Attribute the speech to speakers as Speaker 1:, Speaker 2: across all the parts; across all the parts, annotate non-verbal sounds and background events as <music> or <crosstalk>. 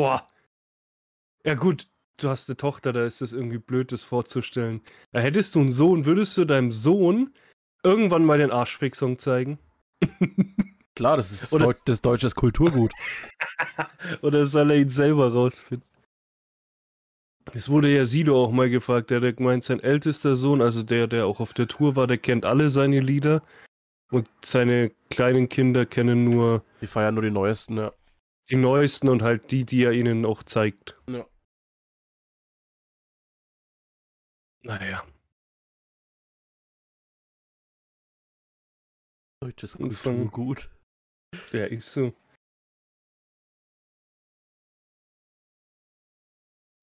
Speaker 1: Boah. Ja, gut, du hast eine Tochter, da ist das irgendwie blöd, das vorzustellen. Da hättest du einen Sohn, würdest du deinem Sohn irgendwann mal den Arschfick-Song zeigen? <laughs>
Speaker 2: Klar, das ist, Oder, Deut das deutsches Kulturgut. <laughs>
Speaker 1: Oder soll er ihn selber rausfinden? Das wurde ja Sido auch mal gefragt. Der hat gemeint, sein ältester Sohn, also der, der auch auf der Tour war, der kennt alle seine Lieder. Und seine kleinen Kinder kennen nur.
Speaker 2: Die feiern nur die neuesten, ja.
Speaker 1: Die neuesten und halt die, die er ihnen auch zeigt. Ja. Naja.
Speaker 2: Deutsches Kulturgut. <laughs>
Speaker 1: Ja, ist so.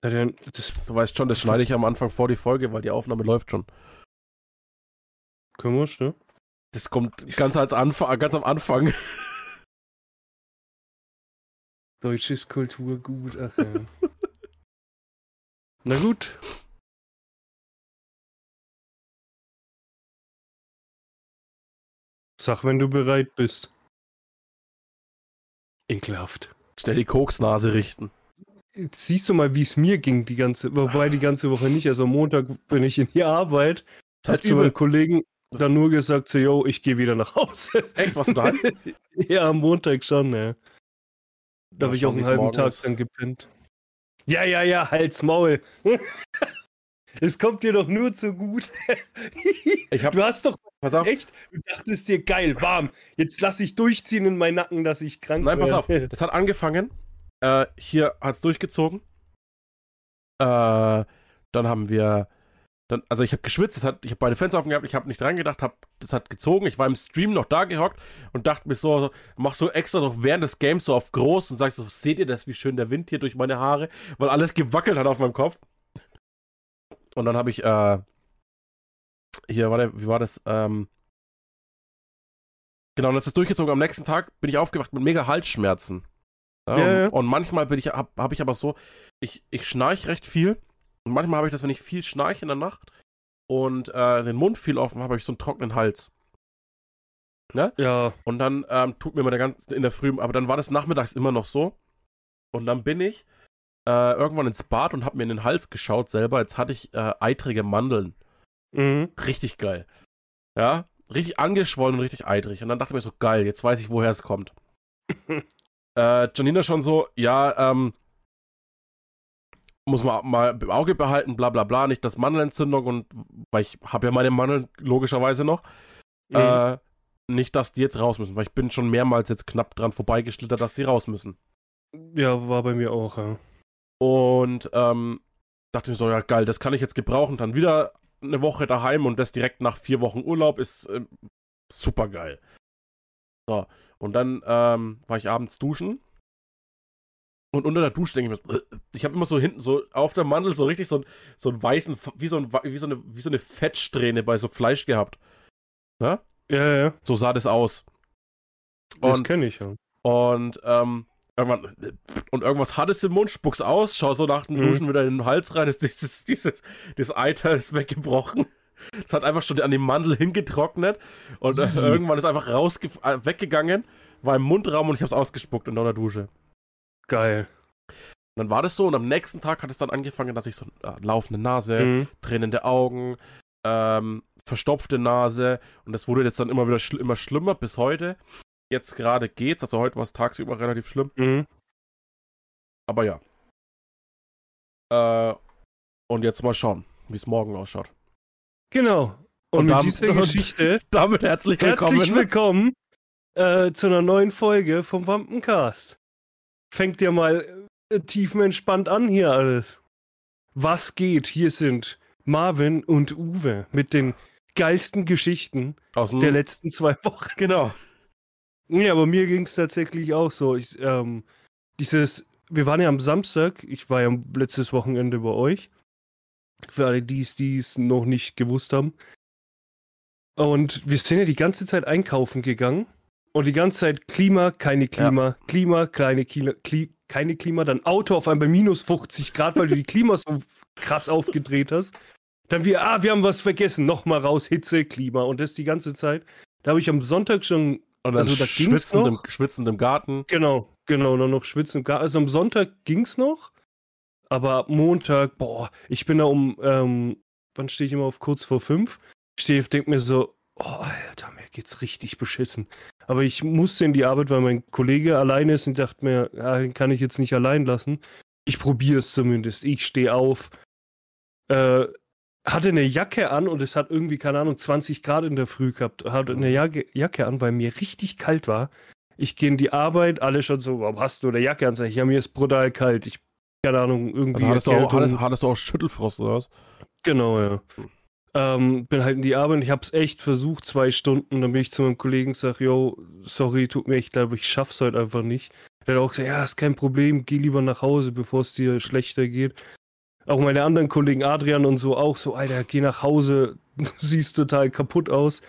Speaker 2: Das, du weißt schon, das schneide ich am Anfang vor die Folge, weil die Aufnahme läuft schon.
Speaker 1: Komisch, ne?
Speaker 2: Das kommt ganz, als Anfang, ganz am Anfang. <laughs>
Speaker 1: Deutsches Kulturgut, ach ja. <laughs> Na gut. Sag, wenn du bereit bist. Ekelhaft.
Speaker 2: Stell die Koksnase richten.
Speaker 1: siehst du mal, wie es mir ging die ganze, wobei die ganze Woche nicht. Also am Montag bin ich in die Arbeit. Hat zu meinem Kollegen dann nur gesagt, so, yo, ich gehe wieder nach Hause.
Speaker 2: Echt, was du da? <laughs>
Speaker 1: ja, am Montag schon, ja. Da habe ich auch einen halben Tag dann gepennt. Ja, ja, ja, halt's Maul. <laughs> es kommt dir doch nur zu gut. <laughs>
Speaker 2: ich hab,
Speaker 1: du hast doch
Speaker 2: pass auf.
Speaker 1: echt, du dachtest dir, geil, warm. Jetzt lass ich durchziehen in meinen Nacken, dass ich krank
Speaker 2: bin. Nein, pass auf. Das hat angefangen. Äh, hier hat's durchgezogen. Äh, dann haben wir dann, also ich habe geschwitzt, hat, ich habe beide Fenster offen gehabt, ich habe nicht reingedacht, hab, das hat gezogen. Ich war im Stream noch da gehockt und dachte mir so, mach so extra noch während des Games so auf groß und sagst so, seht ihr das, wie schön der Wind hier durch meine Haare, weil alles gewackelt hat auf meinem Kopf. Und dann habe ich, äh, hier, warte, wie war das? Ähm, genau, das ist durchgezogen. Am nächsten Tag bin ich aufgewacht mit mega Halsschmerzen. Ja, ja, ja. Und, manchmal bin ich, habe hab ich aber so, ich, ich schnarch recht viel und manchmal habe ich das, wenn ich viel schnarche in der Nacht und äh, den Mund viel offen habe, habe ich so einen trockenen Hals. Ne?
Speaker 1: Ja.
Speaker 2: Und dann ähm, tut mir der ganze in der Früh, aber dann war das nachmittags immer noch so. Und dann bin ich äh, irgendwann ins Bad und habe mir in den Hals geschaut selber. Jetzt hatte ich äh, eitrige Mandeln. Mhm. Richtig geil. Ja, richtig angeschwollen und richtig eitrig. Und dann dachte ich mir so, geil, jetzt weiß ich, woher es kommt. <laughs> äh, Janina schon so, ja, ähm, muss man mal im Auge behalten, bla bla bla, nicht das Mandelentzündung und weil ich habe ja meine Mandeln logischerweise noch. Mhm. Äh, nicht, dass die jetzt raus müssen, weil ich bin schon mehrmals jetzt knapp dran vorbeigeschlittert, dass die raus müssen.
Speaker 1: Ja, war bei mir auch, ja.
Speaker 2: Und ähm, dachte mir so, ja geil, das kann ich jetzt gebrauchen, dann wieder eine Woche daheim und das direkt nach vier Wochen Urlaub ist äh, super geil. So, und dann ähm, war ich abends duschen und unter der Dusche denke ich mir, ich habe immer so hinten so auf der Mandel so richtig so, so einen weißen, wie so, ein, wie, so eine, wie so eine Fettsträhne bei so Fleisch gehabt.
Speaker 1: Ne? Ja, ja.
Speaker 2: So sah das aus.
Speaker 1: Und, das kenne ich ja.
Speaker 2: Und, ähm, irgendwann, und irgendwas hat es im Mund, spuck's aus, schau so nach dem mhm. Duschen wieder in den Hals rein, ist dieses, dieses, dieses Eiter ist weggebrochen. Es hat einfach schon an dem Mandel hingetrocknet und äh, <laughs> irgendwann ist einfach raus äh, weggegangen, war im Mundraum und ich hab's ausgespuckt in der Dusche.
Speaker 1: Geil.
Speaker 2: Und dann war das so und am nächsten Tag hat es dann angefangen, dass ich so äh, laufende Nase, mhm. tränende Augen, ähm, verstopfte Nase und das wurde jetzt dann immer wieder schl immer schlimmer bis heute. Jetzt gerade geht's, also heute war es tagsüber relativ schlimm. Mhm. Aber ja. Äh, und jetzt mal schauen, wie es morgen ausschaut.
Speaker 1: Genau. Und, und mit damit, dieser <laughs> Geschichte <laughs>
Speaker 2: damit herzlich willkommen.
Speaker 1: Herzlich willkommen äh, zu einer neuen Folge vom Wampencast fängt ja mal äh, tiefenentspannt an hier alles. Was geht? Hier sind Marvin und Uwe mit den geilsten Geschichten der letzten zwei <laughs> Wochen.
Speaker 2: Genau.
Speaker 1: Ja, aber mir ging es tatsächlich auch so. Ich, ähm, dieses, wir waren ja am Samstag, ich war ja letztes Wochenende bei euch. Für alle, die es noch nicht gewusst haben. Und wir sind ja die ganze Zeit einkaufen gegangen. Und die ganze Zeit Klima, keine Klima, ja. Klima, keine Klima, Kli keine Klima, dann Auto auf einmal minus 50 Grad, weil du die Klima so krass aufgedreht hast. Dann wir, ah, wir haben was vergessen, nochmal raus, Hitze, Klima und das die ganze Zeit. Da habe ich am Sonntag schon,
Speaker 2: und also da schwitzend, im, schwitzend im Garten.
Speaker 1: Genau. Genau, dann noch schwitzen. Gar- Also am Sonntag ging's noch, aber ab Montag, boah, ich bin da um, ähm, wann stehe ich immer auf kurz vor fünf? Stehe, denk mir so, oh, Alter, mir geht's richtig beschissen. Aber ich musste in die Arbeit, weil mein Kollege alleine ist und dachte mir, ja, den kann ich jetzt nicht allein lassen. Ich probiere es zumindest. Ich stehe auf, äh, hatte eine Jacke an und es hat irgendwie, keine Ahnung, 20 Grad in der Früh gehabt. Hatte eine Jacke, Jacke an, weil mir richtig kalt war. Ich gehe in die Arbeit, alle schon so, warum hast du eine Jacke an? Sag ich, ja, mir ist brutal kalt. Ich, keine Ahnung, irgendwie.
Speaker 2: Also hattest du, auch, hattest, hattest du auch Schüttelfrost oder was?
Speaker 1: Genau, ja. Ähm, bin halt in die Arbeit und ich habe es echt versucht, zwei Stunden. Dann bin ich zu meinem Kollegen und sage, yo, sorry, tut mir echt leid, aber ich schaff's heute einfach nicht. Der hat auch gesagt, ja, ist kein Problem, geh lieber nach Hause, bevor es dir schlechter geht. Auch meine anderen Kollegen, Adrian und so, auch so, Alter, geh nach Hause, du <laughs> siehst total kaputt aus.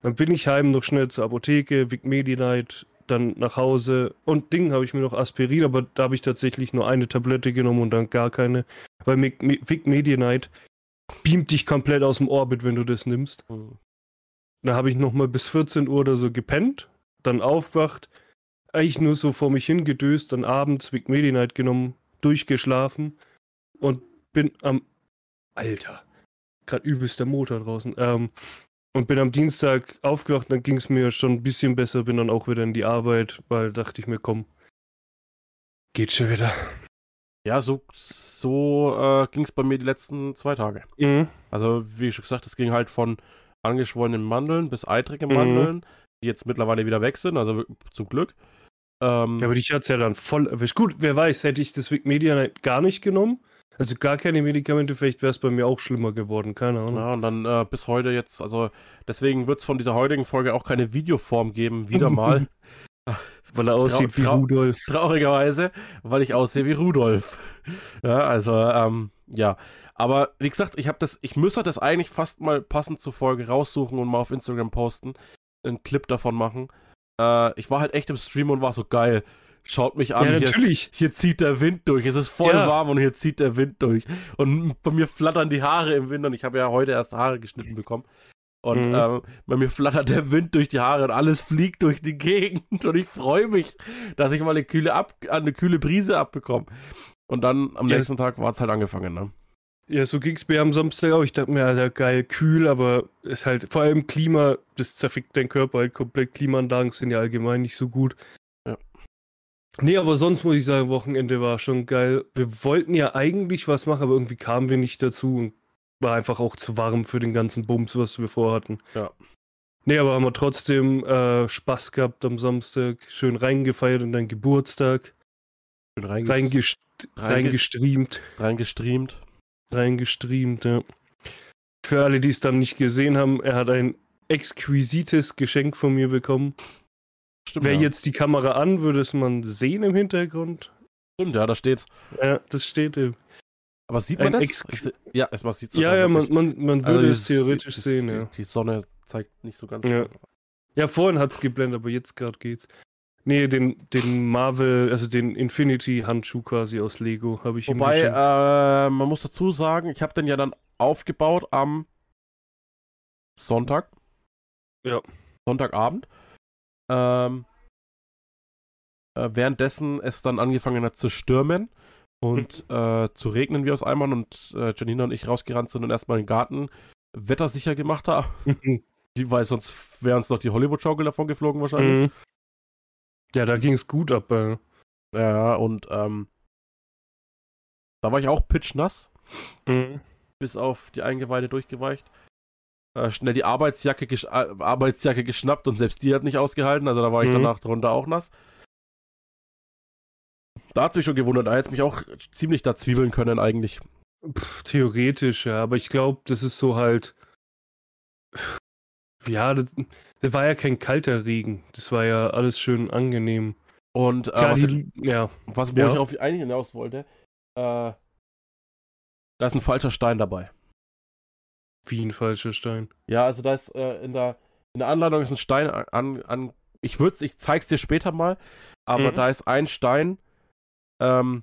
Speaker 1: Dann bin ich heim, noch schnell zur Apotheke, Vic Medi-Night, dann nach Hause. Und Ding habe ich mir noch Aspirin, aber da habe ich tatsächlich nur eine Tablette genommen und dann gar keine. Weil Vic Medi-Night beamt dich komplett aus dem Orbit, wenn du das nimmst. Da habe ich noch mal bis 14 Uhr oder so gepennt, dann aufgewacht, eigentlich nur so vor mich hingedöst, dann abends Vic Medi-Night genommen, durchgeschlafen und bin am Alter, gerade übelst der Motor draußen. Ähm, und bin am Dienstag aufgewacht, dann ging es mir schon ein bisschen besser, bin dann auch wieder in die Arbeit, weil dachte ich mir, komm, geht schon wieder.
Speaker 2: Ja, so, so äh, ging es bei mir die letzten zwei Tage.
Speaker 1: Mhm.
Speaker 2: Also, wie schon gesagt, es ging halt von angeschwollenen Mandeln bis eitrige
Speaker 1: Mhm.
Speaker 2: Mandeln, die jetzt mittlerweile wieder weg sind, also zum Glück. Ähm,
Speaker 1: Ja, aber dich hat's ja dann voll erwischt. Gut, wer weiß, hätte ich das Medi-Night gar nicht genommen, also gar keine Medikamente, vielleicht wäre es bei mir auch schlimmer geworden, keine Ahnung.
Speaker 2: ja, und dann äh, bis heute jetzt, also deswegen wird es von dieser heutigen Folge auch keine Videoform geben, wieder <laughs> mal.
Speaker 1: Weil er aussieht wie
Speaker 2: trau-
Speaker 1: Rudolf.
Speaker 2: Traurigerweise, weil ich aussehe wie Rudolf. <laughs> Ja, also, ähm, ja. Aber wie gesagt, ich habe das, ich müsste das eigentlich fast mal passend zur Folge raussuchen und mal auf Instagram posten, einen Clip davon machen. Äh, ich war halt echt im Stream und war so geil. Schaut mich an,
Speaker 1: Ja,
Speaker 2: hier,
Speaker 1: natürlich.
Speaker 2: hier zieht der Wind durch. Es ist voll
Speaker 1: Ja.
Speaker 2: warm und hier zieht der Wind durch. Und bei mir flattern die Haare im Wind und ich habe ja heute erst Haare geschnitten bekommen. Und
Speaker 1: Mhm.
Speaker 2: ähm, bei mir flattert der Wind durch die Haare und alles fliegt durch die Gegend. <laughs> Und ich freue mich, dass ich mal eine kühle, Ab eine kühle Brise abbekomme. Und dann am
Speaker 1: Ja.
Speaker 2: nächsten Tag war es halt angefangen. Ne?
Speaker 1: Ja, so ging's mir am Samstag auch. Ich dachte mir, Alter, geil, kühl, aber ist halt, vor allem Klima, das zerfickt deinen Körper halt komplett. Klimaanlagen sind ja allgemein nicht so gut.
Speaker 2: Ja.
Speaker 1: Nee, aber sonst muss ich sagen, Wochenende war schon geil. Wir wollten ja eigentlich was machen, aber irgendwie kamen wir nicht dazu und war einfach auch zu warm für den ganzen Bums, was wir vorhatten.
Speaker 2: Ja.
Speaker 1: Nee, aber haben wir trotzdem äh, Spaß gehabt am Samstag, schön reingefeiert in deinen Geburtstag,
Speaker 2: Schön reinges
Speaker 1: reingest
Speaker 2: reinge-
Speaker 1: reingestreamt.
Speaker 2: reingestreamt.
Speaker 1: reingestreamt, ja. Für alle, die es dann nicht gesehen haben, er hat ein exquisites Geschenk von mir bekommen.
Speaker 2: Stimmt,
Speaker 1: Wäre
Speaker 2: ja.
Speaker 1: jetzt die Kamera an, würde es man sehen im Hintergrund.
Speaker 2: Stimmt, ja, da steht's.
Speaker 1: Ja, das steht im.
Speaker 2: Aber sieht
Speaker 1: Ein
Speaker 2: man das?
Speaker 1: Ex-
Speaker 2: ja, erstmal sieht's
Speaker 1: Ja, ja, man, man, man
Speaker 2: Also
Speaker 1: würde
Speaker 2: das-
Speaker 1: es theoretisch
Speaker 2: das-
Speaker 1: sehen,
Speaker 2: die,
Speaker 1: ja.
Speaker 2: Die Sonne zeigt nicht so ganz.
Speaker 1: Ja. Ja, vorhin hat es geblendet, aber jetzt gerade geht's. Nee, den, den Marvel, also den Infinity-Handschuh quasi aus Lego habe ich ihm
Speaker 2: Wobei, äh, man muss dazu sagen, ich habe den ja dann aufgebaut am Sonntag.
Speaker 1: Ja.
Speaker 2: Sonntagabend. Ähm, äh, währenddessen es dann angefangen hat zu stürmen und äh, zu regnen wie aus Eimern und äh, Janina und ich rausgerannt sind und erstmal den Garten wettersicher gemacht haben. <laughs> Die, weil sonst wäre uns noch die Hollywood-Schaukel davon geflogen wahrscheinlich.
Speaker 1: Mhm. Ja, da ging es gut ab. Äh.
Speaker 2: Ja, und ähm, da war ich auch pitchnass.
Speaker 1: Mhm.
Speaker 2: bis auf die Eingeweide durchgeweicht. Äh, schnell die Arbeitsjacke, gesch äh, Arbeitsjacke geschnappt und selbst die hat nicht ausgehalten, also da war ich
Speaker 1: Mhm.
Speaker 2: danach drunter auch nass. Da hat mich schon gewundert, da hätte es mich auch ziemlich da zwiebeln können eigentlich.
Speaker 1: Pff, theoretisch, ja, aber ich glaube, das ist so halt. Ja, das, das war ja kein kalter Regen. Das war ja alles schön angenehm.
Speaker 2: Und äh,
Speaker 1: Klar,
Speaker 2: was,
Speaker 1: die, ja,
Speaker 2: was wo
Speaker 1: ja.
Speaker 2: ich auf eigentlich hinaus wollte, äh, da ist ein falscher Stein dabei.
Speaker 1: wie ein falscher Stein.
Speaker 2: Ja, also da ist äh, in, der, in der Anleitung ist ein Stein an, an ich würd's, ich zeig's dir später mal, aber
Speaker 1: Mhm.
Speaker 2: da ist ein Stein, ähm,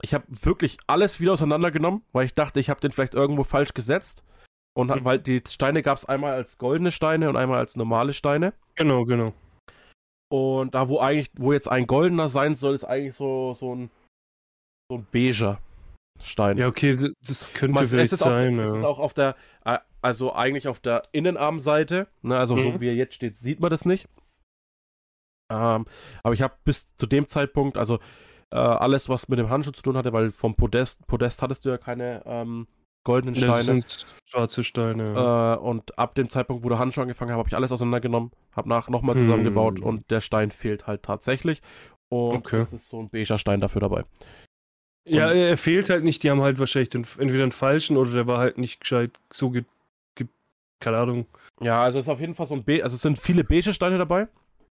Speaker 2: ich habe wirklich alles wieder auseinandergenommen, weil ich dachte, ich habe den vielleicht irgendwo falsch gesetzt. Und hab,
Speaker 1: Mhm.
Speaker 2: weil die Steine gab es einmal als goldene Steine und einmal als normale Steine.
Speaker 1: Genau, genau.
Speaker 2: Und da, wo eigentlich, wo jetzt ein goldener sein soll, ist eigentlich so, so ein, so ein beiger Stein.
Speaker 1: Ja, okay, das könnte
Speaker 2: Man,
Speaker 1: vielleicht
Speaker 2: es ist, auch,
Speaker 1: sein.
Speaker 2: es
Speaker 1: ja.
Speaker 2: ist auch auf der, äh, also eigentlich auf der Innenarmseite, ne, also
Speaker 1: Mhm.
Speaker 2: so wie er jetzt steht, sieht man das nicht. Ähm, aber ich habe bis zu dem Zeitpunkt, also äh, alles, was mit dem Handschuh zu tun hatte, weil vom Podest, Podest hattest du ja keine ähm, goldenen
Speaker 1: Ja, das
Speaker 2: Steine.
Speaker 1: sind schwarze Steine. ja.
Speaker 2: Äh, und ab dem Zeitpunkt, wo der Handschuh angefangen hat, habe ich alles auseinandergenommen, habe nach nochmal zusammengebaut
Speaker 1: Hm.
Speaker 2: und der Stein fehlt halt tatsächlich. Und
Speaker 1: Okay.
Speaker 2: es ist so ein beiger Stein dafür dabei.
Speaker 1: ja,
Speaker 2: und-
Speaker 1: er fehlt halt nicht. Die haben halt wahrscheinlich den, entweder einen falschen oder der war halt nicht gescheit so ge, ge, keine Ahnung.
Speaker 2: Ja, also es ist auf jeden Fall so ein Be also es sind viele beige Steine dabei,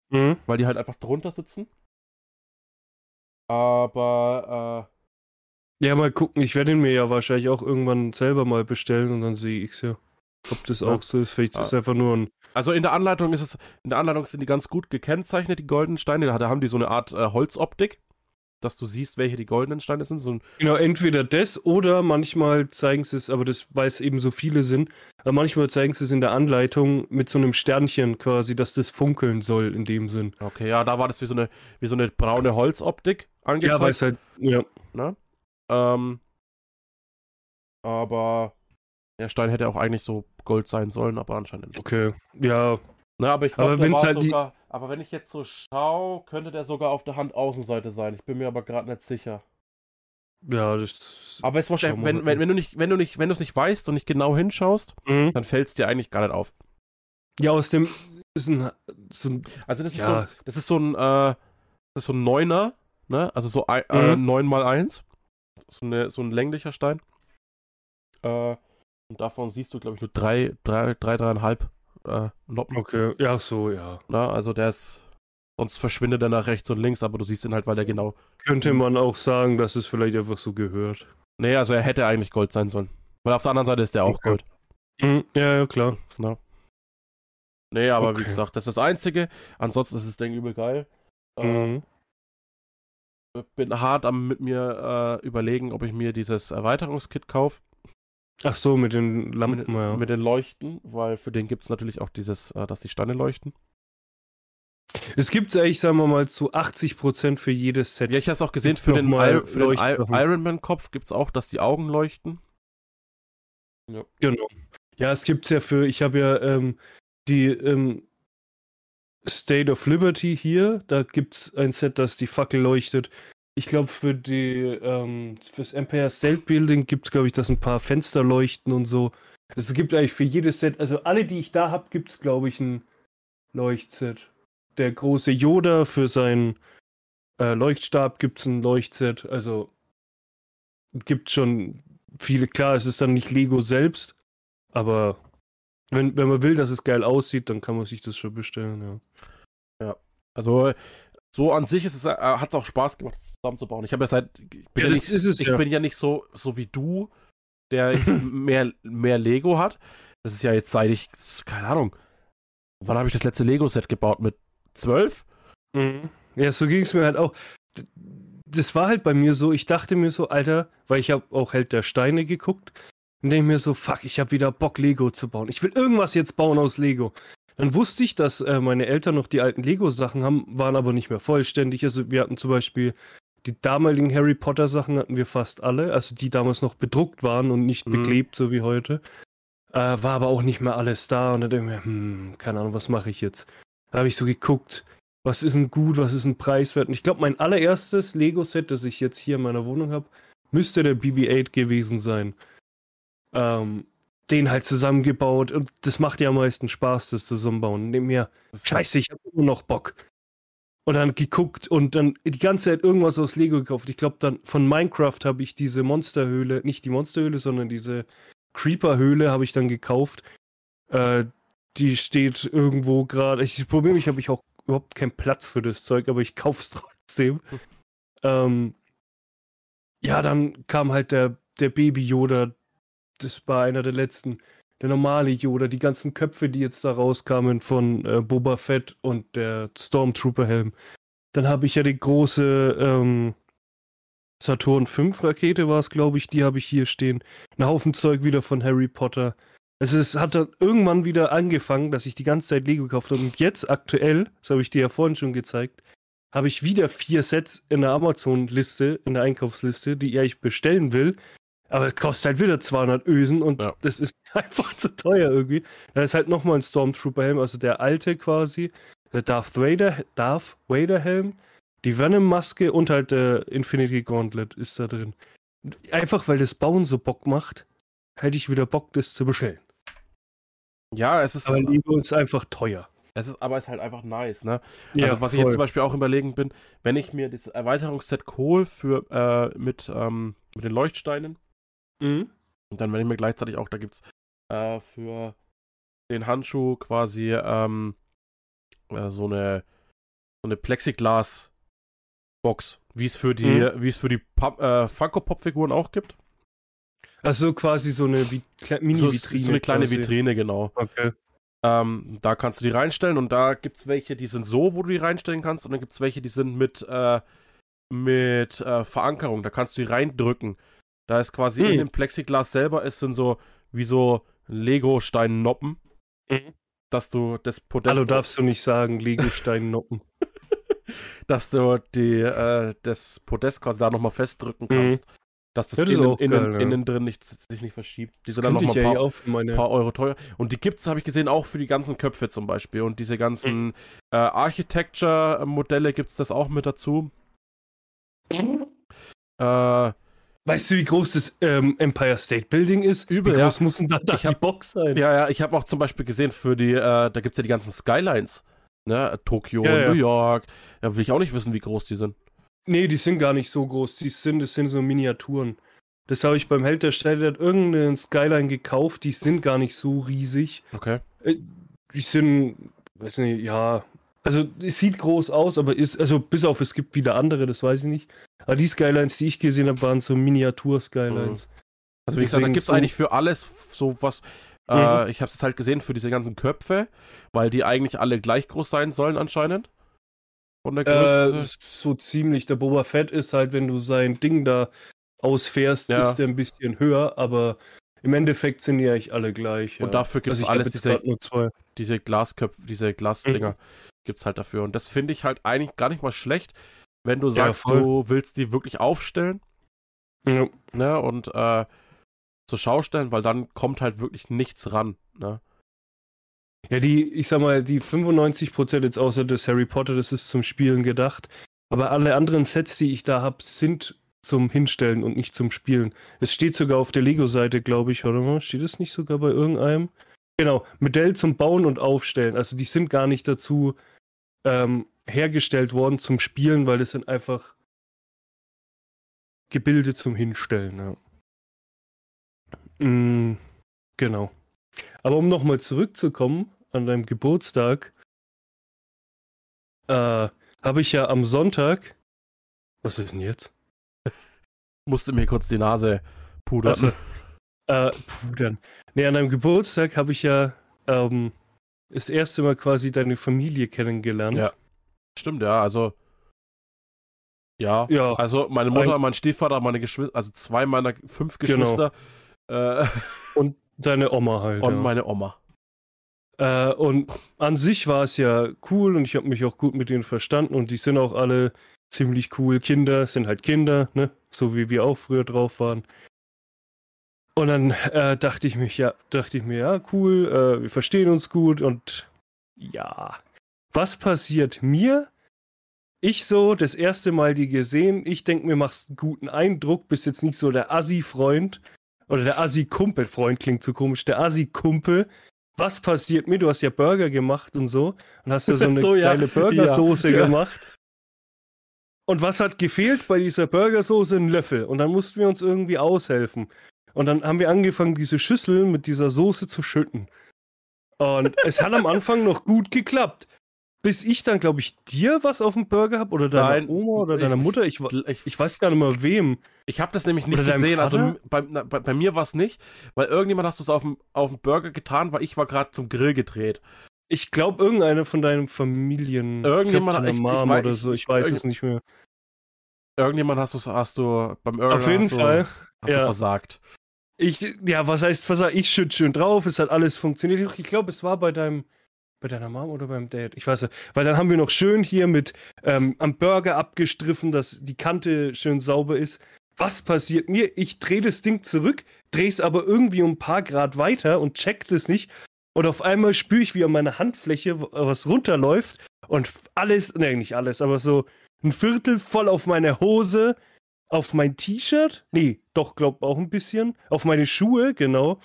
Speaker 1: Mhm.
Speaker 2: weil die halt einfach drunter sitzen. Aber
Speaker 1: Ja, mal gucken. Ich werde ihn mir ja wahrscheinlich auch irgendwann selber mal bestellen und dann sehe ich's ja. Ob das
Speaker 2: Ja.
Speaker 1: auch so ist. Vielleicht
Speaker 2: Ja.
Speaker 1: ist es einfach nur ein.
Speaker 2: äh, also in der Anleitung ist es, in der Anleitung sind die ganz gut gekennzeichnet, die goldenen Steine. Da haben die so eine Art äh, Holzoptik, dass du siehst, welche die goldenen Steine sind. So
Speaker 1: Genau, entweder das oder manchmal zeigen sie es, aber das, weil es eben so viele sind, aber manchmal zeigen sie es in der Anleitung mit so einem Sternchen quasi, dass das funkeln soll in dem Sinn.
Speaker 2: okay, ja, da war das wie so eine, wie so eine braune Holzoptik angezeigt.
Speaker 1: Ja, weil es halt, ja.
Speaker 2: Ne? Ähm, aber der Stein hätte auch eigentlich so Gold sein sollen, aber anscheinend nicht.
Speaker 1: Okay. Ja,
Speaker 2: Na, aber ich
Speaker 1: Aber
Speaker 2: glaube, war
Speaker 1: halt die-.
Speaker 2: Aber wenn ich jetzt so schaue, könnte der sogar auf der Handaußenseite sein. Ich bin mir aber gerade nicht sicher.
Speaker 1: ja, das.
Speaker 2: Aber es ist wahrscheinlich, wenn, wenn, wenn du nicht, wenn du nicht, wenn du es nicht weißt und nicht genau hinschaust,
Speaker 1: Mhm.
Speaker 2: dann fällt es dir eigentlich gar nicht auf.
Speaker 1: Ja, aus dem ist ein, so ein
Speaker 2: Also das ist
Speaker 1: Ja.
Speaker 2: so, das ist so ein, äh, das ist so ein Neuner, ne? Also so ein, äh,
Speaker 1: Mhm.
Speaker 2: 9 mal 1 so, eine, so ein länglicher Stein. Äh, und davon siehst du, glaube ich, nur drei, drei, drei, dreieinhalb äh, Noppen.
Speaker 1: Okay, ja, so, ja.
Speaker 2: Ne? Also der ist, sonst verschwindet er nach rechts und links, aber du siehst ihn halt, weil der genau.
Speaker 1: Könnte man auch sagen, dass es vielleicht einfach so gehört.
Speaker 2: Nee, also er hätte eigentlich Gold sein sollen. Weil auf der anderen Seite ist der auch
Speaker 1: Okay.
Speaker 2: Gold.
Speaker 1: Mhm. Ja, ja, klar.
Speaker 2: Ne? Nee, aber wie
Speaker 1: Okay.
Speaker 2: gesagt, das ist das Einzige. Ansonsten ist das Ding übel geil. Äh,
Speaker 1: Mhm.
Speaker 2: Bin hart am mit mir äh, überlegen, ob ich mir dieses Erweiterungskit kaufe.
Speaker 1: Ach so, mit den Lampen,
Speaker 2: Mit,
Speaker 1: ja.
Speaker 2: mit den Leuchten, weil für den gibt es natürlich auch dieses, äh, dass die Steine leuchten.
Speaker 1: Es gibt eigentlich, sagen wir mal, zu 80% für jedes Set.
Speaker 2: Ja, ich habe es auch gesehen,
Speaker 1: Gibt's
Speaker 2: für den, Ir für den I? Ironman-Kopf gibt es auch, dass die Augen leuchten.
Speaker 1: Genau. Ja, es gibt's ja für, ich habe ja ähm, die ähm, State of Liberty hier, da gibt's ein Set, das die Fackel leuchtet. Ich glaube, für die, ähm, fürs Empire State Building gibt's, glaube ich, dass ein paar Fenster leuchten und so. Es gibt eigentlich für jedes Set, also alle, die ich da habe, gibt's, glaube ich, ein Leuchtset. Der große Yoda für seinen äh, Leuchtstab gibt's ein Leuchtset. Also gibt schon viele, klar, es ist dann nicht Lego selbst, aber wenn, wenn man will, dass es geil aussieht, dann kann man sich das schon bestellen, ja.
Speaker 2: Also so an sich ist es, äh, hat es auch Spaß gemacht, das zusammenzubauen. Ich habe ja seit, ich bin ja,
Speaker 1: Ja,
Speaker 2: nicht,
Speaker 1: es
Speaker 2: ich
Speaker 1: ja.
Speaker 2: bin ja nicht so, so wie du, der <laughs> jetzt mehr, mehr Lego hat. Das ist ja jetzt seit ich, keine Ahnung, wann habe ich das letzte Lego-Set gebaut? Mit zwölf?
Speaker 1: Mhm. Ja, so ging es mir halt auch. Das war halt bei mir so, ich dachte mir so, Alter, weil ich habe auch Held der Steine geguckt, und denke mir so, fuck, ich habe wieder Bock, Lego zu bauen. Ich will irgendwas jetzt bauen aus Lego. Dann wusste ich, dass äh, meine Eltern noch die alten Lego-Sachen haben, waren aber nicht mehr vollständig. Also wir hatten zum Beispiel die damaligen Harry Potter-Sachen hatten wir fast alle, also die damals noch bedruckt waren und nicht
Speaker 2: Mhm.
Speaker 1: beklebt, so wie heute. Äh, war aber auch nicht mehr alles da und dann denke ich mir, hm, keine Ahnung, was mache ich jetzt? Da habe ich so geguckt, was ist denn gut, was ist ein preiswert? Und ich glaube, mein allererstes Lego-Set, das ich jetzt hier in meiner Wohnung habe, müsste der BB-8 gewesen sein. Ähm, den halt zusammengebaut und das macht ja am meisten Spaß, das zusammenbauen. Nimm mir, scheiße, ich habe immer noch Bock. Und dann geguckt und dann die ganze Zeit irgendwas aus Lego gekauft. Ich glaube, dann von Minecraft habe ich diese Monsterhöhle, nicht die Monsterhöhle, sondern diese Creeper-Höhle habe ich dann gekauft. Äh, die steht irgendwo gerade. Das Problem, ich habe ich auch überhaupt keinen Platz für das Zeug, aber ich kauf's <laughs> trotzdem. ähm, ja, dann kam halt der, der Baby Yoda. Das war einer der letzten. Der normale Yoda, die ganzen Köpfe, die jetzt da rauskamen von äh, Boba Fett und der Stormtrooper-Helm. Dann habe ich ja die große ähm, Saturn 5 Rakete war es, glaube ich, die habe ich hier stehen. Ein Haufen Zeug wieder von Harry Potter. Es hat dann irgendwann wieder angefangen, dass ich die ganze Zeit Lego gekauft habe. Und jetzt aktuell, das habe ich dir ja vorhin schon gezeigt, habe ich wieder vier Sets in der Amazon-Liste, in der Einkaufsliste, die ich bestellen will. Aber es kostet halt wieder 200 Ösen und
Speaker 2: Ja.
Speaker 1: das ist <laughs> einfach zu teuer irgendwie. Da ist halt nochmal ein Stormtrooper-Helm, also der alte quasi, der Darth Vader, Darth Vader-Helm, die Venom-Maske und halt der Infinity Gauntlet ist da drin. Einfach weil das Bauen so Bock macht, hätte ich wieder Bock, das zu bestellen.
Speaker 2: Ja, es ist,
Speaker 1: Aber Lego ist einfach teuer.
Speaker 2: es ist, aber es ist halt einfach nice, ne? Also was ich jetzt zum Beispiel auch überlegen bin, wenn ich mir das Erweiterungsset hole für äh, mit, ähm, mit den Leuchtsteinen,
Speaker 1: Mhm.
Speaker 2: und dann wenn ich mir gleichzeitig auch, da gibt's äh, für den Handschuh quasi ähm, äh, so eine so eine Plexiglas Box, wie es für die,
Speaker 1: Mhm.
Speaker 2: wie es für die äh, Funko Pop Figuren auch gibt.
Speaker 1: Also quasi so eine Vi Kle-
Speaker 2: So,
Speaker 1: Mini-Vitrine.
Speaker 2: so eine kleine
Speaker 1: quasi.
Speaker 2: Vitrine, genau.
Speaker 1: Okay.
Speaker 2: Ähm, da kannst du die reinstellen und da gibt es welche, die sind so, wo du die reinstellen kannst und dann gibt es welche, die sind mit, äh, mit äh, Verankerung. Da kannst du die reindrücken. Da ist quasi
Speaker 1: Hm.
Speaker 2: in dem Plexiglas selber, es sind so wie so Lego-Steinnoppen,
Speaker 1: Mhm.
Speaker 2: dass du das Podest,
Speaker 1: Hallo darfst du nicht sagen, Lego-Stein-Noppen. <laughs>
Speaker 2: dass du die, äh, das Podest quasi da nochmal festdrücken kannst. Dass das,
Speaker 1: Mhm. Ja, das ist
Speaker 2: innen, innen,
Speaker 1: geil, ja.
Speaker 2: innen drin nicht, sich nicht verschiebt. Die
Speaker 1: Das
Speaker 2: sind dann nochmal ein paar,
Speaker 1: meine...
Speaker 2: paar Euro teuer. Und die gibt's, habe ich gesehen, auch für die ganzen Köpfe zum Beispiel. Und diese ganzen äh, Architecture-Modelle gibt's das auch mit dazu. Äh,
Speaker 1: Weißt du, wie groß das ähm, Empire State Building ist?
Speaker 2: Übel,
Speaker 1: wie
Speaker 2: ja.
Speaker 1: groß muss denn da, da
Speaker 2: Ich hab-
Speaker 1: die Box sein?
Speaker 2: ja, ja, ich habe auch zum Beispiel gesehen, für die, äh, da gibt's ja die ganzen Skylines. Ne? Tokio,
Speaker 1: Ja, ja.
Speaker 2: New York. Ja, will ich auch nicht wissen, wie groß die sind.
Speaker 1: Nee, die sind gar nicht so groß. Die sind, das sind so Miniaturen. Das habe ich beim Held der Städte, der hat irgendeinen Skyline gekauft. Die sind gar nicht so riesig.
Speaker 2: Okay.
Speaker 1: Die sind, weiß nicht, ja. Also, es sieht groß aus, aber ist, also bis auf es gibt wieder andere, das weiß ich nicht. Aber die Skylines, die ich gesehen habe, waren so Miniatur-Skylines.
Speaker 2: Also wie gesagt, da
Speaker 1: Deswegen
Speaker 2: gibt's
Speaker 1: so-
Speaker 2: eigentlich für alles so was. Äh, ich habe es halt gesehen für diese ganzen Köpfe, weil die eigentlich alle gleich groß sein sollen anscheinend. Von der
Speaker 1: Äh,
Speaker 2: Größe.
Speaker 1: so ziemlich. Der Boba Fett ist halt, wenn du sein Ding da ausfährst,
Speaker 2: Ja.
Speaker 1: ist der ein bisschen höher, aber im Endeffekt sind die eigentlich alle gleich.
Speaker 2: Und dafür gibt's
Speaker 1: also ich hab
Speaker 2: alles diese,
Speaker 1: grad nur zwei.
Speaker 2: diese Glasköpfe, diese Glasdinger
Speaker 1: Mhm.
Speaker 2: gibt's halt dafür. Und das finde ich halt eigentlich gar nicht mal schlecht, wenn du
Speaker 1: Ja,
Speaker 2: sagst,
Speaker 1: voll.
Speaker 2: du willst die wirklich aufstellen,
Speaker 1: Ja.
Speaker 2: ne, und äh, zur Schau stellen, weil dann kommt halt wirklich nichts ran, ne.
Speaker 1: Ja, die, ich sag mal, die 95% jetzt außer des Harry Potter, das ist zum Spielen gedacht. Aber alle anderen Sets, die ich da habe, sind zum Hinstellen und nicht zum Spielen. Es steht sogar auf der Lego-Seite, glaube ich, oder mal? Steht es nicht sogar bei irgendeinem? Genau, Modell zum Bauen und Aufstellen. Also die sind gar nicht dazu ähm, hergestellt worden zum Spielen, weil das sind einfach Gebilde zum Hinstellen. Ja. Mm, genau. Aber um nochmal zurückzukommen an deinem Geburtstag, äh, habe ich ja am Sonntag. Was ist denn jetzt? <laughs>
Speaker 2: Musste mir kurz die Nase pudern.
Speaker 1: Also, äh, pudern. Nee, an deinem Geburtstag habe ich ja ähm, das erste Mal quasi deine Familie kennengelernt.
Speaker 2: Ja. Stimmt, ja, also. Ja,
Speaker 1: Ja.
Speaker 2: also meine Mutter,
Speaker 1: Ein-
Speaker 2: mein Stiefvater, meine Geschwister, also zwei meiner fünf
Speaker 1: Genau.
Speaker 2: Geschwister äh, <laughs>
Speaker 1: Und deine Oma halt.
Speaker 2: und
Speaker 1: ja.
Speaker 2: meine Oma.
Speaker 1: Äh, und an sich war es ja cool und ich habe mich auch gut mit denen verstanden und die sind auch alle ziemlich cool. Kinder sind halt Kinder, ne? So wie wir auch früher drauf waren. Und dann äh, dachte ich mich, ja, dachte ich mir, ja, cool, äh, wir verstehen uns gut und ja. Was passiert mir? Ich so, das erste Mal die gesehen, ich denke mir, machst einen guten Eindruck, bist jetzt nicht so der Assi-Freund oder der Assi-Kumpel, Freund klingt so komisch, der Assi-Kumpel, was passiert mir? Du hast ja Burger gemacht und so und hast ja so <laughs> eine
Speaker 2: So, ja.
Speaker 1: geile Burgersoße
Speaker 2: ja.
Speaker 1: gemacht. Und was hat gefehlt bei dieser Burgersoße? Ein Löffel. Und dann mussten wir uns irgendwie aushelfen. Und dann haben wir angefangen, diese Schüssel mit dieser Soße zu schütten. Und es hat am Anfang noch gut geklappt. Bis ich dann, glaube ich, dir was auf dem Burger habe oder deiner
Speaker 2: Nein,
Speaker 1: Oma oder
Speaker 2: ich-
Speaker 1: deiner Mutter. Ich,
Speaker 2: Ich,
Speaker 1: ich weiß gar nicht mehr wem.
Speaker 2: ich habe das nämlich nicht gesehen, also bei, na, bei, bei mir war es nicht, weil irgendjemand hast du es auf dem, auf dem Burger getan, weil ich war gerade zum Grill gedreht.
Speaker 1: Ich glaube, irgendeine von deinen Familien.
Speaker 2: Irgendjemand-
Speaker 1: deiner
Speaker 2: ich-
Speaker 1: Mom oder so. Ich weiß es nicht mehr.
Speaker 2: Irgendjemand hast du hast du beim Burger
Speaker 1: Auf jeden
Speaker 2: hast du,
Speaker 1: Fall.
Speaker 2: hast du
Speaker 1: ja.
Speaker 2: versagt.
Speaker 1: Ich, ja, was heißt, was ich schütt schön drauf, es hat alles funktioniert. Ich glaube, es war bei deinem, bei deiner Mom oder beim Dad, ich weiß nicht. Weil dann haben wir noch schön hier mit ähm, am Burger abgestriffen, dass die Kante schön sauber ist. Was passiert mir? Ich drehe das Ding zurück, drehe es aber irgendwie um ein paar Grad weiter und check das nicht. Und auf einmal spüre ich, wie an meiner Handfläche was runterläuft und alles, ne, nicht alles, aber so ein Viertel voll auf meine Hose, auf mein T-Shirt, nee, doch, glaub auch ein bisschen, auf meine Schuhe, genau.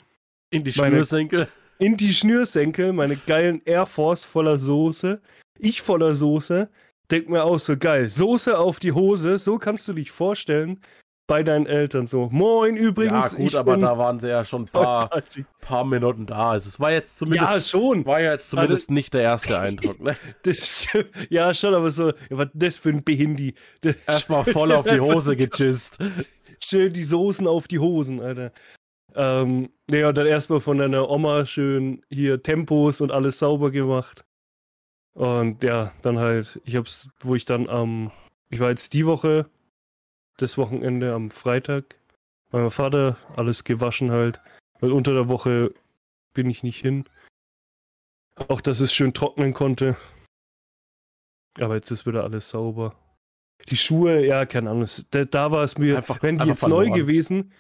Speaker 2: In die
Speaker 1: Meine-
Speaker 2: Schnürsenkel.
Speaker 1: In die Schnürsenkel, meine geilen Air Force voller Soße. Ich voller Soße. Denk mir auch so geil. Soße auf die Hose, so kannst du dich vorstellen bei deinen Eltern so. Moin übrigens.
Speaker 2: Ja, gut,
Speaker 1: ich
Speaker 2: aber da waren sie ja schon ein paar, paar Minuten da. Also es war jetzt zumindest,
Speaker 1: Ja, schon.
Speaker 2: war ja jetzt zumindest nicht der erste Eindruck. Ne? <laughs>
Speaker 1: Das, ja, schon, aber so, was das für ein Behindi?
Speaker 2: Erstmal voll auf die <laughs> Hose gejist.
Speaker 1: Schön die Soßen auf die Hosen, Alter. Ähm, ja, und dann erstmal von deiner Oma schön hier Tempos und alles sauber gemacht. Und ja, dann halt, ich hab's, wo ich dann am, ich war jetzt die Woche, das Wochenende am Freitag, bei meinem Vater, alles gewaschen halt, weil unter der Woche bin ich nicht hin. Auch, dass es schön trocknen konnte. Aber jetzt ist wieder alles sauber. Die Schuhe, ja, keine Ahnung, da, da war es mir,
Speaker 2: Einfach-
Speaker 1: wenn die jetzt neu gewesen,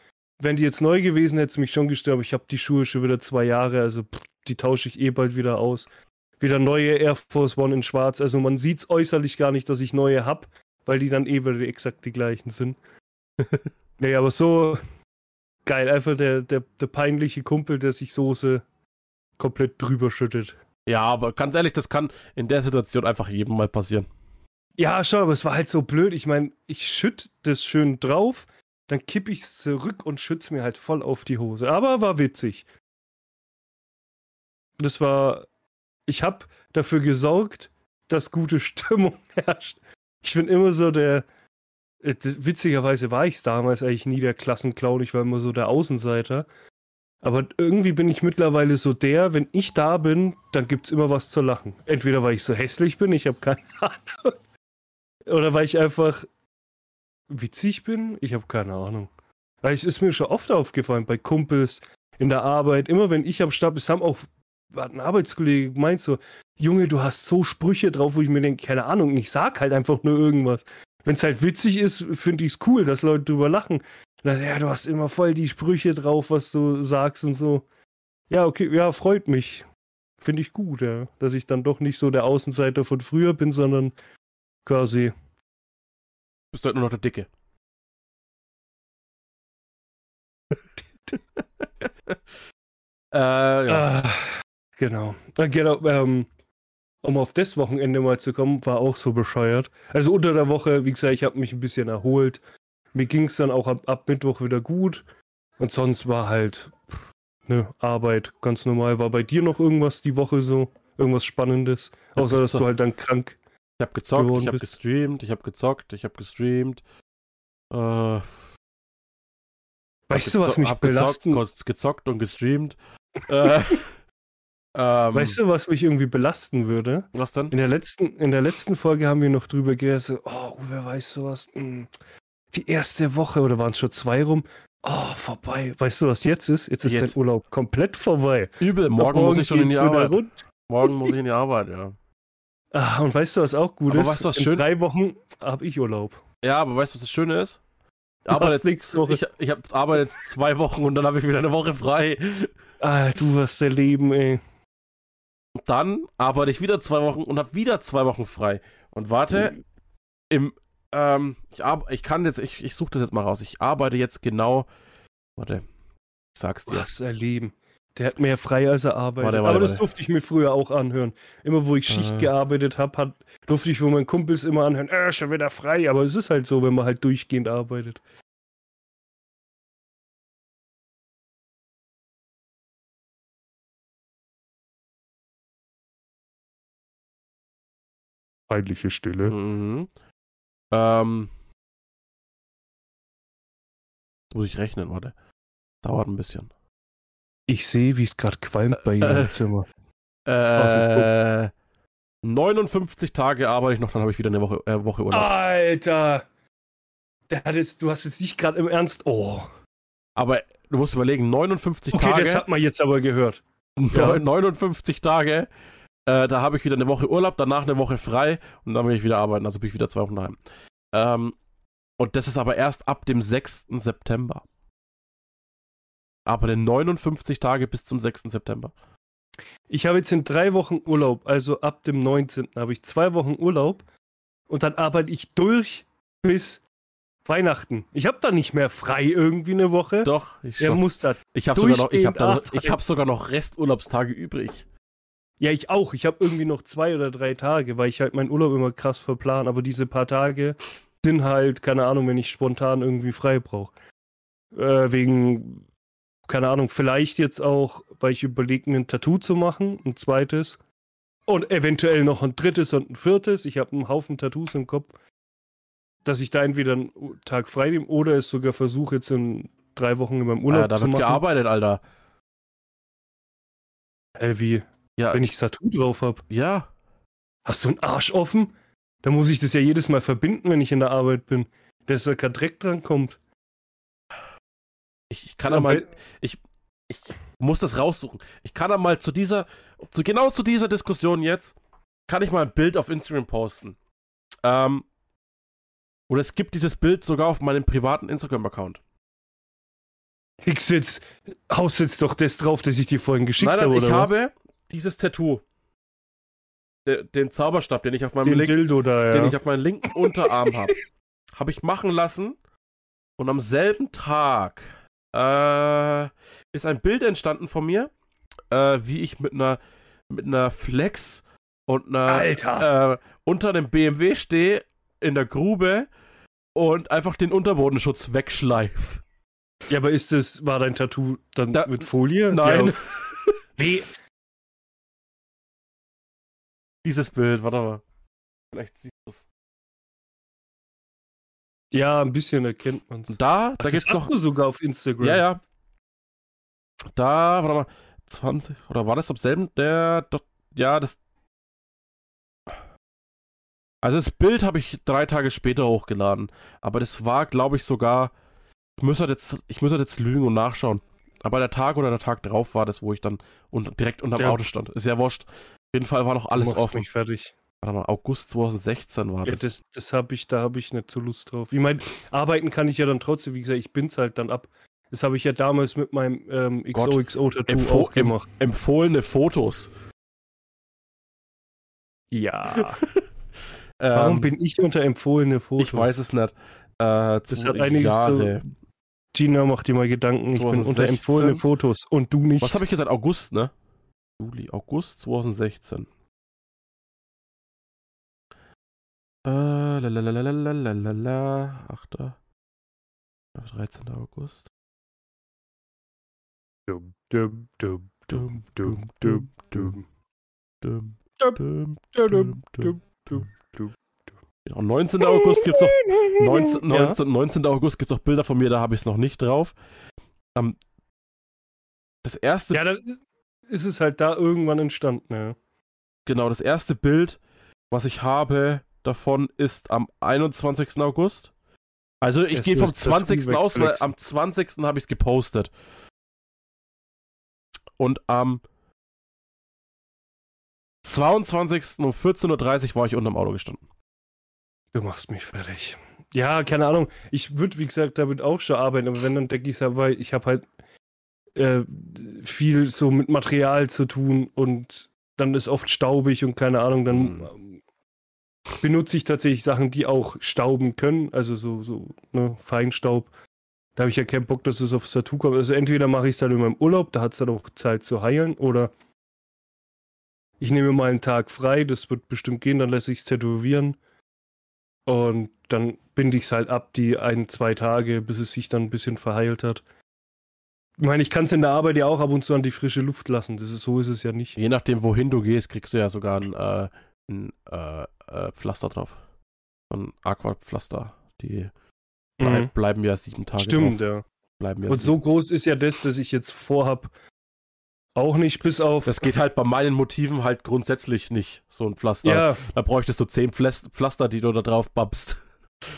Speaker 1: wenn die jetzt neu gewesen, hätte es mich schon gestört, aber ich habe die Schuhe schon wieder zwei Jahre, also pff, die tausche ich eh bald wieder aus. Wieder neue Air Force One in schwarz, also man sieht es äußerlich gar nicht, dass ich neue habe, weil die dann eh wieder exakt die gleichen sind. <laughs> nee, aber so geil, einfach der, der, der peinliche Kumpel, der sich Soße komplett drüber schüttet.
Speaker 2: Ja, aber ganz ehrlich, das kann in der Situation einfach jedem mal passieren.
Speaker 1: Ja, schon, aber es war halt so blöd. Ich meine, ich schütt das schön drauf, dann kipp ich es zurück und schütz mir halt voll auf die Hose. Aber war witzig. Das war. Ich hab dafür gesorgt, dass gute <laughs> Stimmung herrscht. Ich bin immer so der. äh, witzigerweise war ich damals eigentlich nie der Klassenclown, ich war immer so der Außenseiter. Aber irgendwie bin ich mittlerweile so der, wenn ich da bin, dann gibt's immer was zu lachen. Entweder weil ich so hässlich bin, ich habe keine <laughs> Ahnung. Oder weil ich einfach witzig bin? Ich habe keine Ahnung. Weil es ist mir schon oft aufgefallen, bei Kumpels, in der Arbeit, immer wenn ich am Stab ist, haben auch ein Arbeitskollege gemeint so, Junge, du hast so Sprüche drauf, wo ich mir denke, keine Ahnung, ich sag halt einfach nur irgendwas. Wenn es halt witzig ist, finde ich es cool, dass Leute drüber lachen. Dann, ja, du hast immer voll die Sprüche drauf, was du sagst und so. Ja, okay, ja, freut mich. Finde ich gut, ja. Dass ich dann doch nicht so der Außenseiter von früher bin, sondern quasi.
Speaker 2: Bist du halt nur noch der Dicke. <laughs> äh, ja.
Speaker 1: Ah, genau. Äh, genau ähm, um auf das Wochenende mal zu kommen, war auch so bescheuert. Also unter der Woche, wie gesagt, ich habe mich ein bisschen erholt. Mir ging es dann auch ab, ab Mittwoch wieder gut. Und sonst war halt ne Arbeit ganz normal. War bei dir noch irgendwas die Woche so? Irgendwas Spannendes? Außer, dass du halt dann krank.
Speaker 2: Ich hab gezockt, ich hab
Speaker 1: bist.
Speaker 2: gestreamt, ich hab gezockt, ich hab gestreamt. Äh,
Speaker 1: Weißt du, was mich belasten?
Speaker 2: Gezockt, gezockt und gestreamt. <laughs> äh, ähm,
Speaker 1: Weißt du, was mich irgendwie belasten würde?
Speaker 2: was denn?
Speaker 1: In der letzten, in der letzten Folge haben wir noch drüber geredet, oh, wer weiß sowas. Hm. Die erste Woche oder waren es schon zwei rum? Oh, vorbei. Weißt du, was jetzt ist? Jetzt ist
Speaker 2: Jetzt.
Speaker 1: dein Urlaub komplett vorbei.
Speaker 2: Übel, morgen, muss ich schon in die Arbeit. Morgen muss ich in die Arbeit, ja.
Speaker 1: Ah, und weißt du, was auch gut
Speaker 2: Aber
Speaker 1: ist?
Speaker 2: weißt du, was
Speaker 1: in
Speaker 2: schön-
Speaker 1: drei Wochen habe ich Urlaub.
Speaker 2: Ja, aber weißt du, was das Schöne ist? Ich
Speaker 1: Du
Speaker 2: arbeite
Speaker 1: hast
Speaker 2: jetzt,
Speaker 1: nächste Woche.
Speaker 2: ich, ich hab, arbeite jetzt zwei Wochen und dann habe ich wieder eine Woche frei.
Speaker 1: Ah, du hast dein Leben, ey.
Speaker 2: Und dann arbeite ich wieder zwei Wochen und habe wieder zwei Wochen frei. Und warte, im, ähm, ich, ich kann jetzt, ich, ich suche das jetzt mal raus. Ich arbeite jetzt genau, warte, ich sag's dir.
Speaker 1: Was ein Leben. Der hat mehr frei, als er arbeitet.
Speaker 2: Warte, warte,
Speaker 1: Aber das
Speaker 2: warte.
Speaker 1: durfte ich mir früher auch anhören. Immer wo ich Schicht
Speaker 2: Äh.
Speaker 1: gearbeitet habe, hat, durfte ich von meinen Kumpels immer anhören, äh, schon wieder frei. Aber es ist halt so, wenn man halt durchgehend arbeitet. Peinliche Stille.
Speaker 2: Mhm. Ähm, muss ich rechnen, warte. Dauert ein bisschen.
Speaker 1: Ich sehe, wie es gerade qualmt bei Ihnen
Speaker 2: Äh.
Speaker 1: im Zimmer.
Speaker 2: Äh, 59 Tage arbeite ich noch, dann habe ich wieder eine Woche, äh, Woche Urlaub.
Speaker 1: Alter! Der hat jetzt, du hast jetzt nicht gerade im Ernst. Oh.
Speaker 2: Aber du musst überlegen, 59
Speaker 1: Okay,
Speaker 2: Tage.
Speaker 1: das hat man jetzt aber gehört. Ja.
Speaker 2: 59 Tage. Äh, da habe ich wieder eine Woche Urlaub, danach eine Woche frei und dann will ich wieder arbeiten. Also bin ich wieder zwei Wochen daheim. Ähm, und das ist aber erst ab dem 6. September. Aber den 59 Tage bis zum 6. September.
Speaker 1: Ich habe jetzt in drei Wochen Urlaub, also ab dem 19. habe ich zwei Wochen Urlaub und dann arbeite ich durch bis Weihnachten. Ich habe da nicht mehr frei irgendwie eine Woche.
Speaker 2: Doch, ich,
Speaker 1: Der muss da.
Speaker 2: ich habe sogar, noch, ich hab da, ich hab sogar noch Resturlaubstage übrig.
Speaker 1: Ja, ich auch. Ich habe irgendwie noch zwei oder drei Tage, weil ich halt meinen Urlaub immer krass verplan. Aber diese paar Tage sind halt, keine Ahnung, wenn ich spontan irgendwie frei brauche. Äh, wegen, keine Ahnung, vielleicht jetzt auch, weil ich überlege, mir ein Tattoo zu machen, ein zweites. Und eventuell noch ein drittes und ein viertes. Ich habe einen Haufen Tattoos im Kopf, dass ich da entweder einen Tag frei nehme oder es sogar versuche, jetzt in drei Wochen in meinem Urlaub
Speaker 2: Äh, da
Speaker 1: zu
Speaker 2: wird
Speaker 1: machen.
Speaker 2: gearbeitet, Alter.
Speaker 1: Äh, wie?
Speaker 2: Ja,
Speaker 1: Wenn ich das Tattoo drauf habe.
Speaker 2: ja.
Speaker 1: Hast du einen Arsch offen? Da muss ich das ja jedes Mal verbinden, wenn ich in der Arbeit bin. Dass da kein Dreck dran kommt.
Speaker 2: Ich, ich kann
Speaker 1: Aber-
Speaker 2: mal, ich, ich muss das raussuchen. Ich kann da mal zu dieser, zu, genau zu dieser Diskussion jetzt, kann ich mal ein Bild auf Instagram posten. Ähm, oder es gibt dieses Bild sogar auf meinem privaten Instagram-Account.
Speaker 1: Kriegst du jetzt, haust jetzt doch das drauf, das ich dir vorhin geschickt
Speaker 2: Nein, nein,
Speaker 1: habe,
Speaker 2: ich
Speaker 1: oder? was?
Speaker 2: habe dieses Tattoo. De, den Zauberstab, den ich auf meinem
Speaker 1: Den
Speaker 2: linken,
Speaker 1: Dildo da, ja.
Speaker 2: den ich auf meinem linken Unterarm habe, <laughs> habe ich machen lassen. Und am selben Tag äh, ist ein Bild entstanden von mir, äh, wie ich mit einer mit einer Flex und einer
Speaker 1: Alter!
Speaker 2: äh, unter dem BMW stehe in der Grube und einfach den Unterbodenschutz wegschleif.
Speaker 1: ja, aber ist das, war dein Tattoo dann
Speaker 2: Da-
Speaker 1: mit Folie?
Speaker 2: Nein,
Speaker 1: Ja, wie?
Speaker 2: dieses Bild, warte mal. Vielleicht es.
Speaker 1: Ja, ein bisschen erkennt man es.
Speaker 2: Da, da
Speaker 1: das
Speaker 2: gibt's noch.
Speaker 1: du sogar auf Instagram.
Speaker 2: Ja, ja. Da, warte mal, 20, oder war das am selben? Der, doch, ja, das. Also das Bild habe ich drei Tage später hochgeladen. Aber das war, glaube ich, sogar. Ich muss halt jetzt, ich muss halt jetzt lügen und nachschauen. Aber der Tag oder der Tag drauf war das, wo ich dann un direkt unterm
Speaker 1: Ja.
Speaker 2: Auto stand. Ist ja wurscht. Auf jeden Fall war noch alles offen.
Speaker 1: mich fertig.
Speaker 2: Warte mal, August 2016 war
Speaker 1: Ja,
Speaker 2: das.
Speaker 1: das, das habe ich, da habe ich nicht so Lust drauf. Ich meine, arbeiten kann ich ja dann trotzdem, wie gesagt, ich bin's halt dann ab. Das habe ich ja damals mit meinem ähm. XOXO-Tattoo
Speaker 2: Empfo-
Speaker 1: auch gemacht.
Speaker 2: Empfohlene Fotos.
Speaker 1: Ja. <laughs> Warum
Speaker 2: Ähm,
Speaker 1: bin ich unter empfohlene Fotos?
Speaker 2: Ich weiß es nicht. Äh,
Speaker 1: Das hat einiges
Speaker 2: Jahre.
Speaker 1: Gina, mach dir mal Gedanken. Ich bin unter
Speaker 2: 2016.
Speaker 1: empfohlene Fotos und du nicht.
Speaker 2: Was habe ich gesagt? August, ne? Juli, August 2016. Äh, lalalalalalala, 8. 13. August.
Speaker 1: Dum, dum, dum, dum, dum, dum, dum.
Speaker 2: Dum,
Speaker 1: Dum,
Speaker 2: dum,
Speaker 1: dum,
Speaker 2: dum,
Speaker 1: dum,
Speaker 2: dum.
Speaker 1: dum,
Speaker 2: Genau, 19. August gibt's noch 19,
Speaker 1: Ja.
Speaker 2: 19, 19. August gibt es noch Bilder von mir, da habe ich es noch nicht drauf. Ähm, das erste,
Speaker 1: Ja, dann ist es halt da irgendwann entstanden, ja.
Speaker 2: genau, das erste Bild, was ich habe davon, ist am 21. August. Also ich gehe vom
Speaker 1: das Tattoo
Speaker 2: 20. aus, weil am 20. habe ich es gepostet. Und am 22. um 14.30 Uhr war ich unterm Auto gestanden.
Speaker 1: Du machst mich fertig. Ja, keine Ahnung. Ich würde, wie gesagt, damit auch schon arbeiten, aber wenn, dann denke ich weil ich habe halt äh, viel so mit Material zu tun und dann ist oft staubig und keine Ahnung, dann
Speaker 2: Hm.
Speaker 1: Benutze ich tatsächlich Sachen, die auch stauben können, also so, so ne, Feinstaub. Da habe ich ja keinen Bock, dass es aufs Tattoo kommt. Also entweder mache ich es dann in meinem Urlaub, da hat es dann auch Zeit zu heilen, oder ich nehme mal einen Tag frei, das wird bestimmt gehen, dann lasse ich es tätowieren. Und dann binde ich es halt ab, die ein, zwei Tage, bis es sich dann ein bisschen verheilt hat. Ich meine, ich kann es in der Arbeit ja auch ab und zu an die frische Luft lassen. Das ist, so ist es ja nicht.
Speaker 2: Je nachdem, wohin du gehst, kriegst du ja sogar ein, äh, ein äh, äh, Pflaster drauf. So Ein Aquapflaster. Die bleib,
Speaker 1: Mhm.
Speaker 2: bleiben ja sieben Tage
Speaker 1: Stimmt,
Speaker 2: drauf.
Speaker 1: ja.
Speaker 2: Bleiben ja
Speaker 1: Und so groß ist ja das, dass ich jetzt vorhab, auch nicht, bis auf.
Speaker 2: Das geht halt bei meinen Motiven halt grundsätzlich nicht, so ein Pflaster.
Speaker 1: ja,
Speaker 2: Da bräuchtest du zehn Pflas- Pflaster, die du da drauf babst.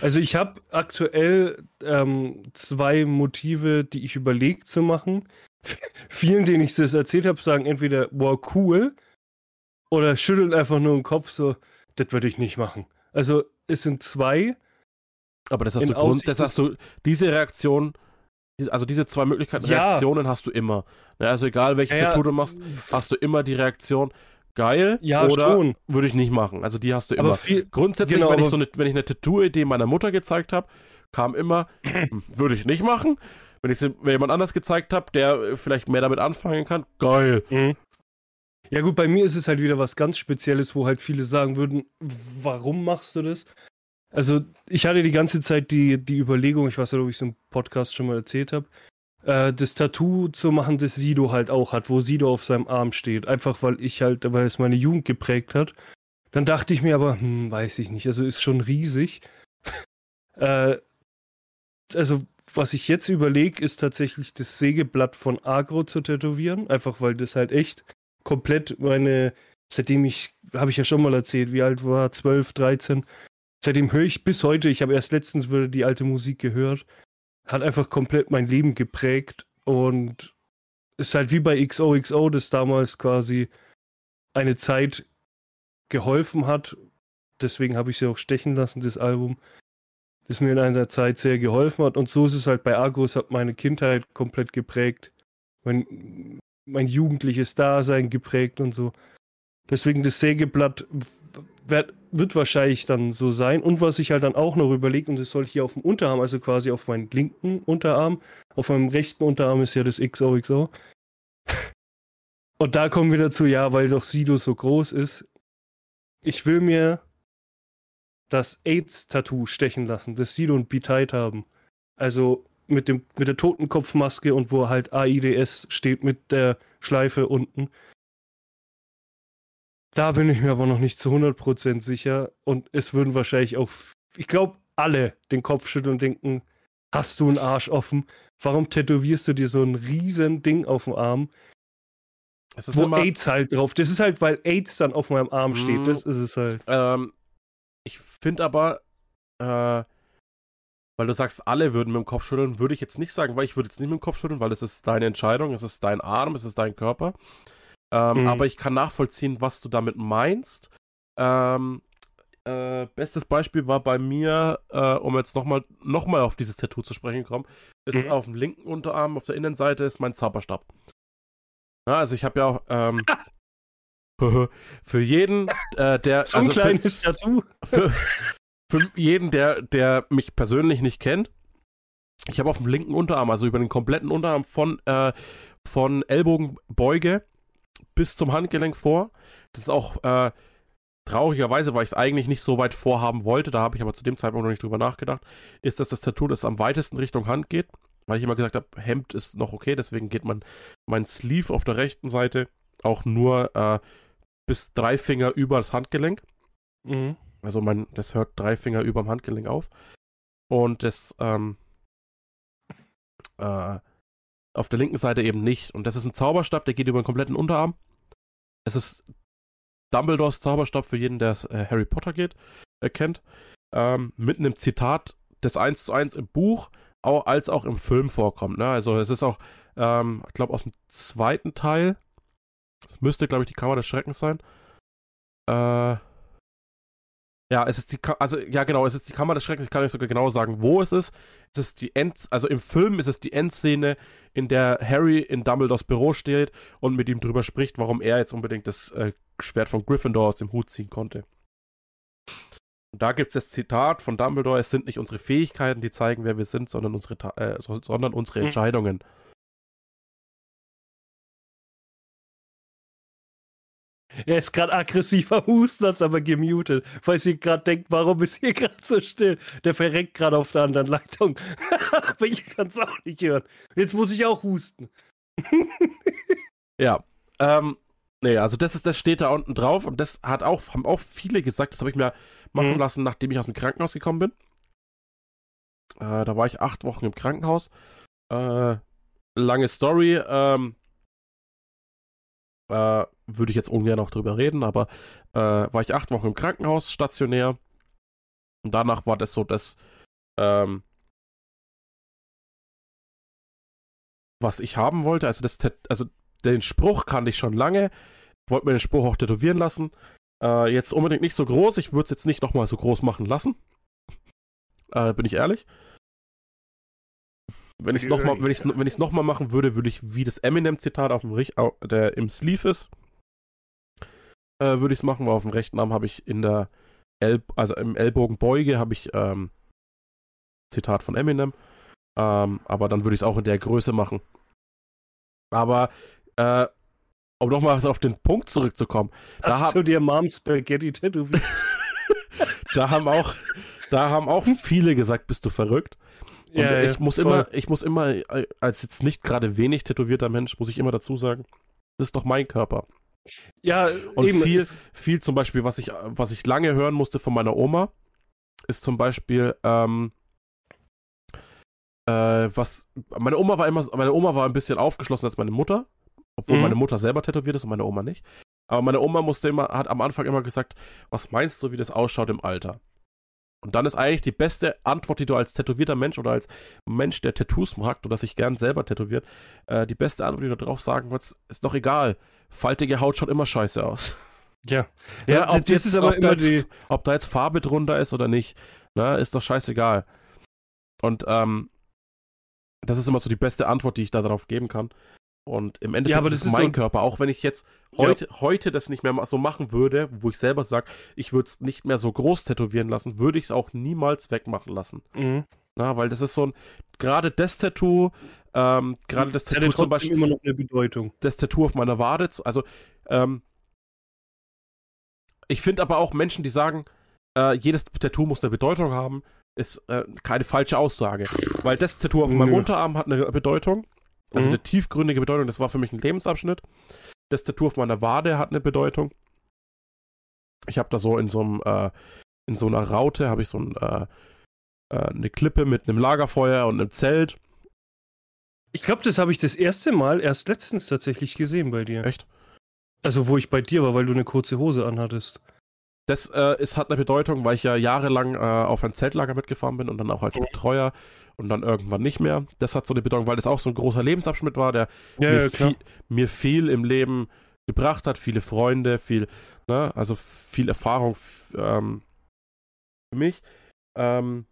Speaker 1: Also ich habe aktuell ähm, zwei Motive, die ich überlege zu machen. <laughs> Vielen, denen ich das erzählt habe, sagen entweder, wow, cool, oder schütteln einfach nur den Kopf so, das würde ich nicht machen. Also es sind zwei.
Speaker 2: Aber das hast du Grund, das hast du, diese Reaktion, also diese zwei Möglichkeiten, ja. Reaktionen hast du immer. Also egal welches ja, Tattoo du machst, hast du immer die Reaktion, geil
Speaker 1: ja, oder
Speaker 2: würde ich nicht machen. Also die hast du immer. Viel, Grundsätzlich, genau, wenn, ich so eine, wenn ich eine Tattoo-Idee meiner Mutter gezeigt habe, kam immer, hm, würde ich nicht machen. Wenn ich es jemand anders gezeigt habe, der vielleicht mehr damit anfangen kann, geil. Mhm.
Speaker 1: Ja gut, bei mir ist es halt wieder was ganz Spezielles, wo halt viele sagen würden, warum machst du das? Also ich hatte die ganze Zeit die, die Überlegung, ich weiß nicht, ob ich es im Podcast schon mal erzählt habe, äh, das Tattoo zu machen, das Sido halt auch hat, wo Sido auf seinem Arm steht. Einfach weil ich halt, weil es meine Jugend geprägt hat. Dann dachte ich mir aber, hm, weiß ich nicht, also ist schon riesig. <laughs> äh, also, was ich jetzt überlege, ist tatsächlich das Sägeblatt von Agro zu tätowieren. Einfach weil das halt echt komplett meine, seitdem ich, habe ich ja schon mal erzählt, wie alt war, 12, 13. Seitdem höre ich bis heute, ich habe erst letztens wieder die alte Musik gehört hat einfach komplett mein Leben geprägt und ist halt wie bei XOXO, das damals quasi eine Zeit geholfen hat. Deswegen habe ich sie auch stechen lassen, das Album, das mir in einer Zeit sehr geholfen hat. Und so ist es halt bei Agros, hat meine Kindheit komplett geprägt, mein, mein jugendliches Dasein geprägt und so. Deswegen das Sägeblatt wird, wird wahrscheinlich dann so sein. Und was ich halt dann auch noch überlegt, und das soll hier auf dem Unterarm, also quasi auf meinen linken Unterarm, auf meinem rechten Unterarm ist ja das XOXO. Und da kommen wir dazu, ja, weil doch Sido so groß ist. Ich will mir das AIDS-Tattoo stechen lassen, das Sido und B-Tight haben. Also mit, dem, mit der Totenkopfmaske und wo halt AIDS steht mit der Schleife unten. Da bin ich mir aber noch nicht zu 100% sicher. Und es würden wahrscheinlich auch, ich glaube, alle den Kopf schütteln und denken, hast du einen Arsch offen? Warum tätowierst du dir so ein riesen Ding auf dem Arm? wo immer, AIDS halt drauf. Das ist halt, weil AIDS dann auf meinem Arm steht. Mhm. Das ist es halt.
Speaker 2: Ähm, ich finde aber, äh, weil du sagst, alle würden mit dem Kopf schütteln, würde ich jetzt nicht sagen, weil ich würde jetzt nicht mit dem Kopf schütteln, weil es ist deine Entscheidung, es ist dein Arm, es ist dein Körper. Ähm, mhm. Aber ich kann nachvollziehen, was du damit meinst. Ähm, äh, bestes Beispiel war bei mir, äh, um jetzt nochmal noch mal auf dieses Tattoo zu sprechen kommen, ist mhm. auf dem linken Unterarm, auf der Innenseite ist mein Zauberstab. Ja, also ich habe ja auch ähm, <laughs> <laughs> für jeden, äh, der
Speaker 1: so ein also kleines für, Tattoo.
Speaker 2: Für, <laughs> für jeden, der, der mich persönlich nicht kennt, ich habe auf dem linken Unterarm, also über den kompletten Unterarm von, äh, von Ellbogenbeuge bis zum Handgelenk vor. Das ist auch äh, traurigerweise, weil ich es eigentlich nicht so weit vorhaben wollte, da habe ich aber zu dem Zeitpunkt noch nicht drüber nachgedacht, ist, dass das Tattoo, das am weitesten Richtung Hand geht, weil ich immer gesagt habe, Hemd ist noch okay, deswegen geht man mein Sleeve auf der rechten Seite auch nur äh, bis drei Finger über das Handgelenk. Mhm. Also mein, das hört drei Finger über dem Handgelenk auf. Und das, ähm, äh, auf der linken Seite eben nicht. Und das ist ein Zauberstab, der geht über den kompletten Unterarm. Es ist Dumbledores Zauberstab für jeden, der äh, Harry Potter geht, äh, kennt. Ähm, mit einem Zitat, das eins zu eins im Buch auch, als auch im Film vorkommt. Ne? Also es ist auch, ähm, ich glaube, aus dem zweiten Teil. Es müsste, glaube ich, die Kammer des Schreckens sein. Äh, ja, es ist die, Ka also ja genau, es ist die Kammer des Schreckens. Ich kann nicht sogar genau sagen, wo es ist. Es ist die End, also im Film ist es die Endszene, in der Harry in Dumbledores Büro steht und mit ihm drüber spricht, warum er jetzt unbedingt das äh, Schwert von Gryffindor aus dem Hut ziehen konnte. Und da gibt es das Zitat von Dumbledore: Es sind nicht unsere Fähigkeiten, die zeigen, wer wir sind, sondern unsere, äh, sondern unsere hm. Entscheidungen.
Speaker 1: Er ist gerade aggressiver Husten, hat aber gemutet. Falls ihr gerade denkt, warum ist hier <laughs> gerade so still? Der verreckt gerade auf der anderen Leitung. <laughs> aber ich kann es auch nicht hören. Jetzt muss ich auch husten. <laughs>
Speaker 2: ja. Ähm, nee, also das ist, das steht da unten drauf und das hat auch, haben auch viele gesagt, das habe ich mir machen mhm. lassen, nachdem ich aus dem Krankenhaus gekommen bin. Äh, da war ich acht Wochen im Krankenhaus. Äh, lange Story. Ähm, äh, würde ich jetzt ungern noch drüber reden, aber äh, war ich acht Wochen im Krankenhaus stationär. Und danach war das so das, ähm, was ich haben wollte. Also, das, also den Spruch kannte ich schon lange. Wollte mir den Spruch auch tätowieren lassen. Äh, jetzt unbedingt nicht so groß. Ich würde es jetzt nicht nochmal so groß machen lassen. <laughs> Äh, bin ich ehrlich. Wenn ich es nochmal wenn ich's, wenn ich's noch machen würde, würde ich wie das Eminem-Zitat auf dem der im Sleeve ist, äh, würde ich es machen, weil auf dem rechten Arm habe ich in der El also im Ellbogenbeuge habe ich ähm, Zitat von Eminem. Ähm, aber dann würde ich es auch in der Größe machen. Aber äh, um nochmal auf den Punkt zurückzukommen.
Speaker 1: Hast da du dir Mom Spaghetti tätowiert? <laughs>
Speaker 2: da haben auch, da haben auch viele gesagt, bist du verrückt. Und ja, ich ja, muss voll. immer, ich muss immer, als jetzt nicht gerade wenig tätowierter Mensch, muss ich immer dazu sagen, das ist doch mein Körper.
Speaker 1: Ja,
Speaker 2: und eben, viel, viel zum Beispiel, was ich, was ich lange hören musste von meiner Oma, ist zum Beispiel, ähm, äh, was, meine Oma war immer, meine Oma war ein bisschen aufgeschlossen als meine Mutter, obwohl mhm. meine Mutter selber tätowiert ist und meine Oma nicht. Aber meine Oma musste immer, hat am Anfang immer gesagt, was meinst du, wie das ausschaut im Alter? Und dann ist eigentlich die beste Antwort, die du als tätowierter Mensch oder als Mensch, der Tattoos mag oder sich gern selber tätowiert, äh, die beste Antwort, die du darauf sagen würdest, ist doch egal. Faltige Haut schaut immer scheiße aus.
Speaker 1: Ja.
Speaker 2: Ja, ob, jetzt, ob, da jetzt, die... ob da jetzt Farbe drunter ist oder nicht, ne, ist doch scheißegal. Und ähm, das ist immer so die beste Antwort, die ich da darauf geben kann. Und im Endeffekt
Speaker 1: ja, aber das ist, ist
Speaker 2: mein
Speaker 1: so
Speaker 2: Körper. Auch wenn ich jetzt heute, ja. heute das nicht mehr so machen würde, wo ich selber sage, ich würde es nicht mehr so groß tätowieren lassen, würde ich es auch niemals wegmachen lassen. Mhm. Na, weil das ist so ein, gerade das Tattoo, ähm, gerade das Tattoo
Speaker 1: zum Beispiel. immer noch eine Bedeutung.
Speaker 2: Das Tattoo auf meiner Wade, also, ähm, ich finde aber auch Menschen, die sagen, äh, jedes Tattoo muss eine Bedeutung haben, ist äh, keine falsche Aussage. Weil das Tattoo auf meinem Nö. Unterarm hat eine Bedeutung. Also mhm. eine tiefgründige Bedeutung, das war für mich ein Lebensabschnitt. Das Tattoo auf meiner Wade hat eine Bedeutung. Ich habe da so in so einem, äh, in so einer Raute habe ich so ein, äh, äh, eine Klippe mit einem Lagerfeuer und einem Zelt.
Speaker 1: Ich glaube, das habe ich das erste Mal erst letztens tatsächlich gesehen bei dir.
Speaker 2: Echt?
Speaker 1: Also, wo ich bei dir war, weil du eine kurze Hose anhattest.
Speaker 2: Das äh, ist, hat eine Bedeutung, weil ich ja jahrelang äh, auf ein Zeltlager mitgefahren bin und dann auch als mhm. Betreuer und dann irgendwann nicht mehr. Das hat so eine Bedeutung, weil das auch so ein großer Lebensabschnitt war, der ja, mir, ja, viel, mir, viel, im Leben gebracht hat, viele Freunde, viel, ne, also viel Erfahrung ähm, für mich. Ähm,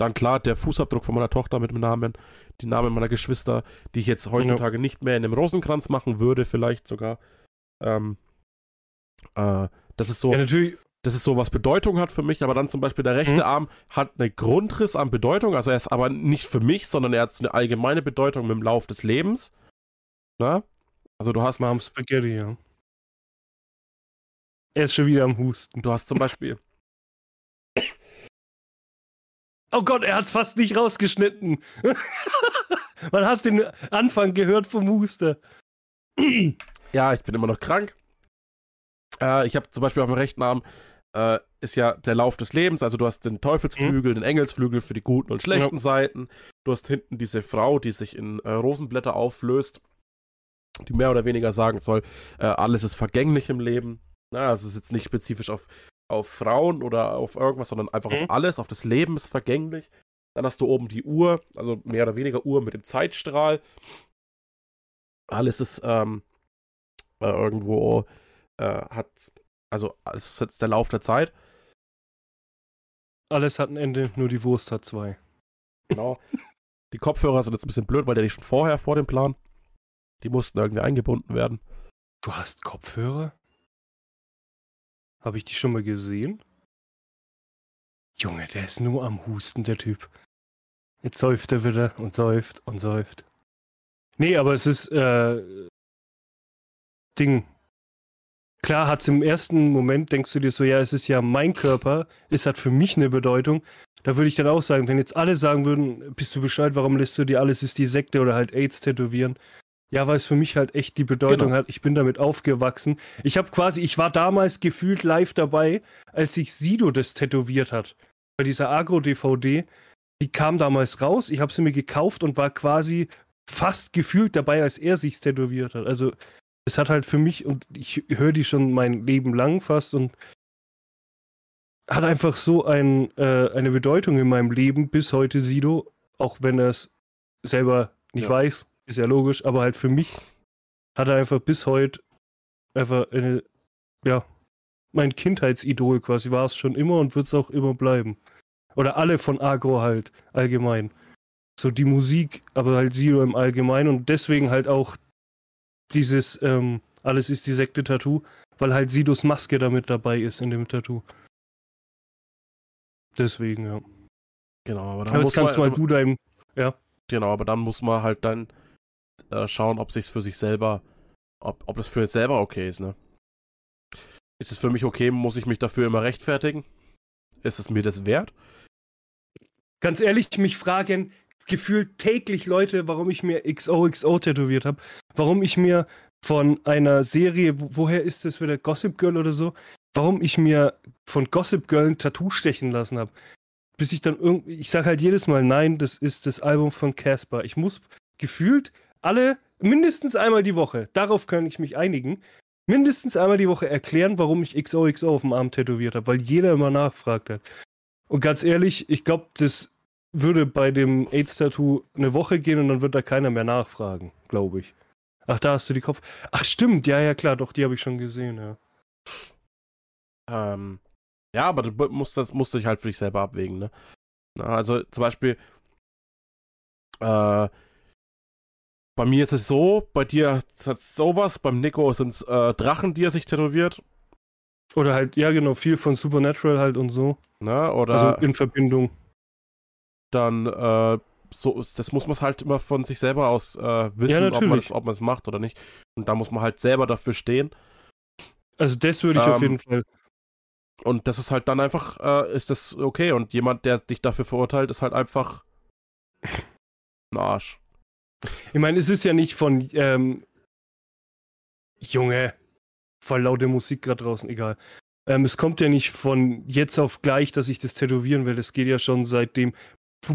Speaker 2: dann klar der Fußabdruck von meiner Tochter mit dem Namen, die Namen meiner Geschwister, die ich jetzt heutzutage ja. nicht mehr in einem Rosenkranz machen würde, vielleicht sogar. Ähm, äh, das ist so.
Speaker 1: Ja, natürlich
Speaker 2: das ist so, was Bedeutung hat für mich, aber dann zum Beispiel der rechte mhm. Arm hat einen Grundriss an Bedeutung, also er ist aber nicht für mich, sondern er hat eine allgemeine Bedeutung mit dem Lauf des Lebens. Na? Also du hast.
Speaker 1: Mom Spaghetti, ja. Er ist schon wieder am Husten.
Speaker 2: Du hast zum Beispiel.
Speaker 1: Oh Gott, er hat es fast nicht rausgeschnitten. <laughs> Man hat den Anfang gehört vom Huster.
Speaker 2: ja, ich bin immer noch krank. Äh, ich habe zum Beispiel auf dem rechten Arm äh, ist ja der Lauf des Lebens. Also du hast den Teufelsflügel, mhm. den Engelsflügel für die guten und schlechten ja. Seiten. Du hast hinten diese Frau, die sich in äh, Rosenblätter auflöst, die mehr oder weniger sagen soll, äh, alles ist vergänglich im Leben. Na, also es ist jetzt nicht spezifisch auf, auf Frauen oder auf irgendwas, sondern einfach mhm. auf alles, auf das Leben ist vergänglich. Dann hast du oben die Uhr, also mehr oder weniger Uhr mit dem Zeitstrahl. Alles ist ähm, äh, irgendwo, äh, hat also, es ist jetzt der Lauf der Zeit.
Speaker 1: Alles hat ein Ende, nur die Wurst hat zwei.
Speaker 2: Genau. <laughs> die Kopfhörer sind jetzt ein bisschen blöd, weil der nicht schon vorher vor dem Plan. Die mussten irgendwie eingebunden werden.
Speaker 1: Du hast Kopfhörer? Habe ich die schon mal gesehen? Junge, der ist nur am Husten, der Typ. Jetzt säuft er wieder und säuft und säuft. Nee, aber es ist, äh, Ding, klar hat es im ersten Moment, denkst du dir so, ja, es ist ja mein Körper, es hat für mich eine Bedeutung. Da würde ich dann auch sagen, wenn jetzt alle sagen würden, bist du Bescheid, warum lässt du dir alles ist die Sekte oder halt AIDS tätowieren? Ja, weil es für mich halt echt die Bedeutung genau. hat. Ich bin damit aufgewachsen. Ich habe quasi, ich war damals gefühlt live dabei, als sich Sido das tätowiert hat. Bei dieser Agro-DVD. Die kam damals raus, ich habe sie mir gekauft und war quasi fast gefühlt dabei, als er sich tätowiert hat. Also es hat halt für mich, und ich höre die schon mein Leben lang fast und hat einfach so ein, äh, eine Bedeutung in meinem Leben bis heute, Sido, auch wenn er es selber nicht
Speaker 2: Ja.
Speaker 1: weiß, ist ja logisch, aber halt für mich hat er einfach bis heute einfach eine, ja, mein Kindheitsidol quasi war es schon immer und wird es auch immer bleiben. Oder alle von Agro halt, allgemein. So die Musik, aber halt Sido im Allgemeinen und deswegen halt auch dieses, ähm, alles ist die Sekte-Tattoo, weil halt Sidos Maske damit dabei ist in dem Tattoo. Deswegen, ja.
Speaker 2: Genau, aber dann
Speaker 1: Aber jetzt
Speaker 2: muss
Speaker 1: kannst du
Speaker 2: man,
Speaker 1: mal du deinem.
Speaker 2: Genau, aber dann muss man halt dann äh, schauen, ob sich's für sich selber, ob, ob das für jetzt selber okay ist, ne? Ist es für mich okay? Muss ich mich dafür immer rechtfertigen? Ist es mir das wert?
Speaker 1: Ganz ehrlich, mich fragen gefühlt täglich Leute, warum ich mir XOXO tätowiert habe. Warum ich mir von einer Serie, wo, woher ist das wieder, Gossip Girl oder so, warum ich mir von Gossip Girl ein Tattoo stechen lassen habe. Bis ich dann irgendwie, ich sage halt jedes Mal, nein, das ist das Album von Casper. Ich muss gefühlt alle, mindestens einmal die Woche, darauf kann ich mich einigen, mindestens einmal die Woche erklären, warum ich XOXO auf dem Arm tätowiert habe, weil jeder immer nachfragt hat. Und ganz ehrlich, ich glaube, das würde bei dem AIDS-Tattoo eine Woche gehen und dann wird da keiner mehr nachfragen, glaube ich. Ach, da hast du die Kopf. Ach, stimmt, ja, ja, klar, doch, die habe ich schon gesehen, ja.
Speaker 2: Ähm, ja, aber du musst das musst du dich halt für dich selber abwägen, ne? Na, also zum Beispiel, äh, bei mir ist es so, bei dir hat es sowas, beim Nico sind es äh, Drachen, die er sich tätowiert,
Speaker 1: Oder halt, ja, genau, viel von Supernatural halt und so.
Speaker 2: ne? Oder
Speaker 1: Also in Verbindung.
Speaker 2: Dann, äh, so, das muss man halt immer von sich selber aus äh, wissen,
Speaker 1: Ja,
Speaker 2: ob man es macht oder nicht. Und da muss man halt selber dafür stehen.
Speaker 1: Also das würde ich auf
Speaker 2: Ähm,
Speaker 1: jeden Fall.
Speaker 2: Und das ist halt dann einfach, äh, ist das okay. Und jemand, der dich dafür verurteilt, ist halt einfach ein Arsch.
Speaker 1: Ich meine, es ist ja nicht von, ähm, Junge, voll laute Musik gerade draußen, egal. Ähm, es kommt ja nicht von jetzt auf gleich, dass ich das tätowieren will. Das geht ja schon seitdem,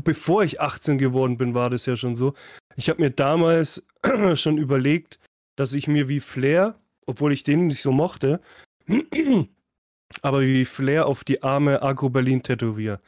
Speaker 1: bevor ich 18 geworden bin, war das ja schon so. Ich habe mir damals <clears throat> schon überlegt, dass ich mir wie Flair, obwohl ich den nicht so mochte, <clears throat> aber wie Flair auf die Arme Agro Berlin tätowiere.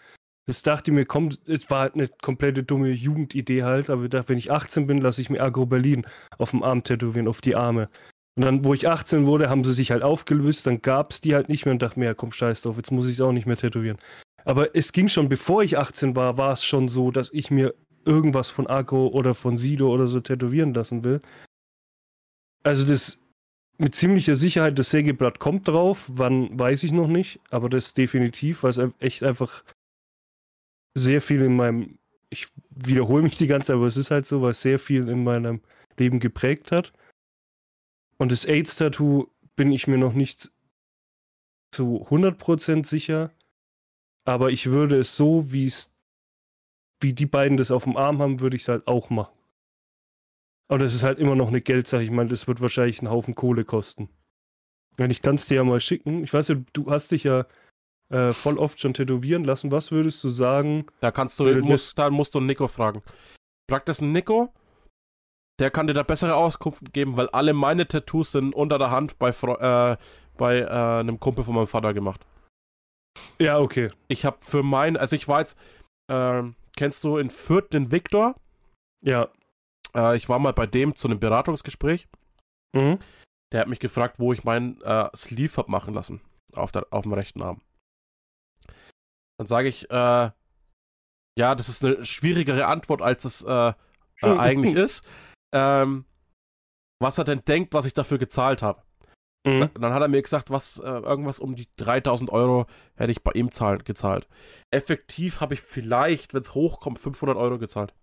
Speaker 1: Das dachte ich mir, kommt, es war halt eine komplette dumme Jugendidee halt, aber ich dachte, wenn ich 18 bin, lasse ich mir Agro Berlin auf dem Arm tätowieren, auf die Arme. Und dann, wo ich 18 wurde, haben sie sich halt aufgelöst, dann gab es die halt nicht mehr und dachte mir, ja, komm, scheiß drauf, jetzt muss ich es auch nicht mehr tätowieren. Aber es ging schon, bevor ich 18 war, war es schon so, dass ich mir irgendwas von Agro oder von Sido oder so tätowieren lassen will. Also das mit ziemlicher Sicherheit, das Sägeblatt kommt drauf, wann weiß ich noch nicht, aber das definitiv, weil es echt einfach sehr viel in meinem, ich wiederhole mich die ganze Zeit, aber es ist halt so, weil es sehr viel in meinem Leben geprägt hat. Und das AIDS-Tattoo bin ich mir noch nicht zu 100% sicher, aber ich würde es so, wie es, wie die beiden das auf dem Arm haben, würde ich es halt auch machen. Aber das ist halt immer noch eine Geldsache. Ich meine, das wird wahrscheinlich einen Haufen Kohle kosten. Wenn ich kann es dir ja mal schicken. Ich weiß ja, du hast dich ja äh, voll oft schon tätowieren lassen. Was würdest du sagen?
Speaker 2: Da kannst du, musst, da musst du einen Nico fragen. Frag das Nico, der kann dir da bessere Auskunft geben, weil alle meine Tattoos sind unter der Hand bei, Fre- äh, bei äh, einem Kumpel von meinem Vater gemacht.
Speaker 1: Ja, okay.
Speaker 2: Ich habe für mein, also ich war jetzt, ähm, kennst du in Fürth den Viktor?
Speaker 1: Ja.
Speaker 2: Äh, ich war mal bei dem zu einem Beratungsgespräch.
Speaker 1: Mhm.
Speaker 2: Der hat mich gefragt, wo ich meinen äh, Sleeve hab machen lassen. Auf, der, auf dem rechten Arm. Dann sage ich, äh, ja, das ist eine schwierigere Antwort, als es äh, äh, <laughs> eigentlich ist. Ähm, was er denn denkt, was ich dafür gezahlt habe.
Speaker 1: Mhm.
Speaker 2: Dann hat er mir gesagt, was äh, irgendwas um die 3000 Euro hätte ich bei ihm zahl gezahlt. Effektiv habe ich vielleicht, wenn es hochkommt, 500 Euro gezahlt.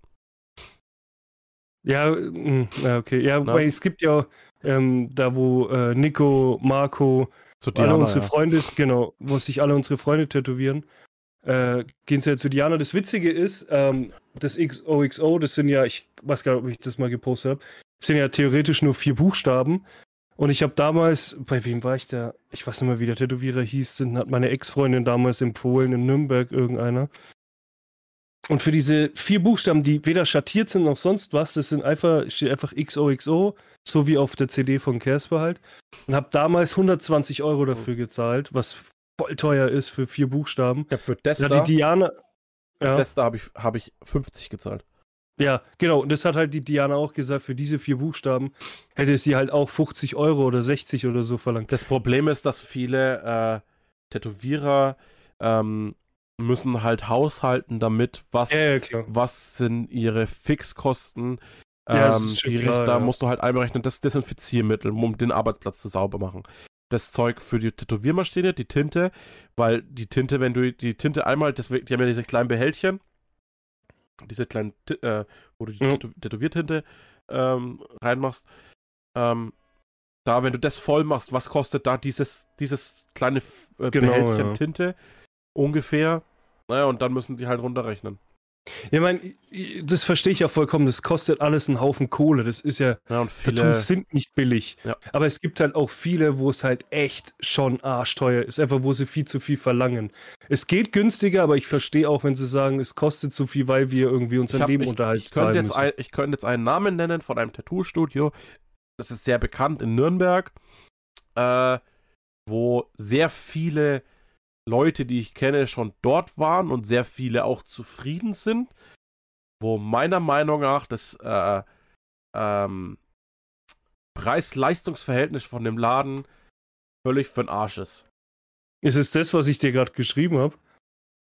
Speaker 1: Ja, mm, okay. Ja,
Speaker 2: Na?
Speaker 1: wobei es gibt ja ähm, da, wo äh, Nico, Marco,
Speaker 2: Zu
Speaker 1: alle
Speaker 2: Diana,
Speaker 1: unsere
Speaker 2: ja.
Speaker 1: Freunde, genau, wo sich alle unsere Freunde tätowieren, äh, gehen sie ja zu Diana. Das Witzige ist, ähm, das XOXO, das sind ja, ich weiß gar nicht, ob ich das mal gepostet habe, sind ja theoretisch nur vier Buchstaben. Und ich habe damals, bei wem war ich da? Ich weiß nicht mehr, wie der Tätowierer hieß, hat meine Ex-Freundin damals empfohlen, in Nürnberg irgendeiner. Und für diese vier Buchstaben, die weder schattiert sind noch sonst was, das sind einfach, steht einfach XOXO, so wie auf der CD von Casper halt. Und habe damals 120 Euro dafür gezahlt, was voll teuer ist für vier Buchstaben.
Speaker 2: Ja, für das
Speaker 1: Ja,
Speaker 2: da,
Speaker 1: die Diana. Ja,
Speaker 2: das da habe ich, hab ich 50 gezahlt.
Speaker 1: Ja, genau. Und das hat halt die Diana auch gesagt. Für diese vier Buchstaben hätte sie halt auch 50 Euro oder 60 oder so verlangt.
Speaker 2: Das Problem ist, dass viele äh, Tätowierer ähm, müssen halt haushalten damit, was,
Speaker 1: Ja, ja, klar.
Speaker 2: was sind ihre Fixkosten.
Speaker 1: Ja,
Speaker 2: ähm, die,
Speaker 1: klar,
Speaker 2: da
Speaker 1: ja.
Speaker 2: musst du halt einberechnen, das Desinfiziermittel, um den Arbeitsplatz zu sauber machen. Das Zeug für die Tätowiermaschine, die Tinte, weil die Tinte, wenn du die Tinte einmal, das, die haben ja diese kleinen Behältchen, diese kleinen, äh, wo du die
Speaker 1: Mhm.
Speaker 2: Tätow- Tätowiertinte ähm, reinmachst, ähm, da, wenn du das voll machst, was kostet da dieses, dieses kleine äh,
Speaker 1: Genau,
Speaker 2: Behältchen
Speaker 1: ja.
Speaker 2: Tinte ungefähr? Naja, und dann müssen die halt runterrechnen.
Speaker 1: Ja, ich meine, das verstehe ich ja vollkommen. Das kostet alles einen Haufen Kohle. Das ist ja,
Speaker 2: Ja, viele,
Speaker 1: Tattoos sind nicht billig.
Speaker 2: Ja.
Speaker 1: Aber es gibt halt auch viele, wo es halt echt schon arschteuer ist. Einfach, wo sie viel zu viel verlangen. Es geht günstiger, aber ich verstehe auch, wenn sie sagen, es kostet zu viel, weil wir irgendwie unseren
Speaker 2: hab,
Speaker 1: Lebenunterhalt
Speaker 2: ich, ich, könnte jetzt ein, ich könnte jetzt einen Namen nennen von einem Tattoo-Studio. Das ist sehr bekannt in Nürnberg, äh, wo sehr viele Leute, die ich kenne, schon dort waren und sehr viele auch zufrieden sind. Wo meiner Meinung nach das äh, ähm, Preis-Leistungs-Verhältnis von dem Laden völlig für den Arsch ist.
Speaker 1: Ist es das, was ich dir gerade geschrieben habe?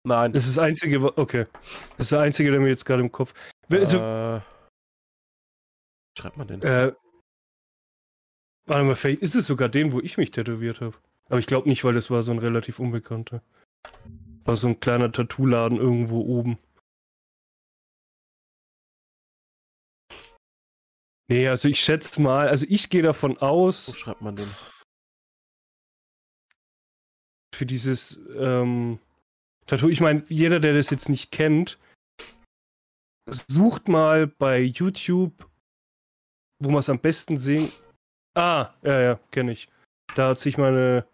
Speaker 2: Nein.
Speaker 1: Das ist das Einzige, okay. Das ist der Einzige, der mir jetzt gerade im Kopf. Also,
Speaker 2: äh, schreibt man den?
Speaker 1: Äh, warte mal, vielleicht ist es sogar den, wo ich mich tätowiert habe. Aber ich glaube nicht, weil das war so ein relativ unbekannter. War so ein kleiner Tattoo-Laden irgendwo oben. Nee, also ich schätze mal, also ich gehe davon
Speaker 2: Wo
Speaker 1: aus,
Speaker 2: schreibt man den?
Speaker 1: für dieses ähm, Tattoo, ich meine, jeder, der das jetzt nicht kennt, sucht mal bei YouTube, wo man es am besten sehen. Ah, ja, ja, kenne ich. Da hat sich meine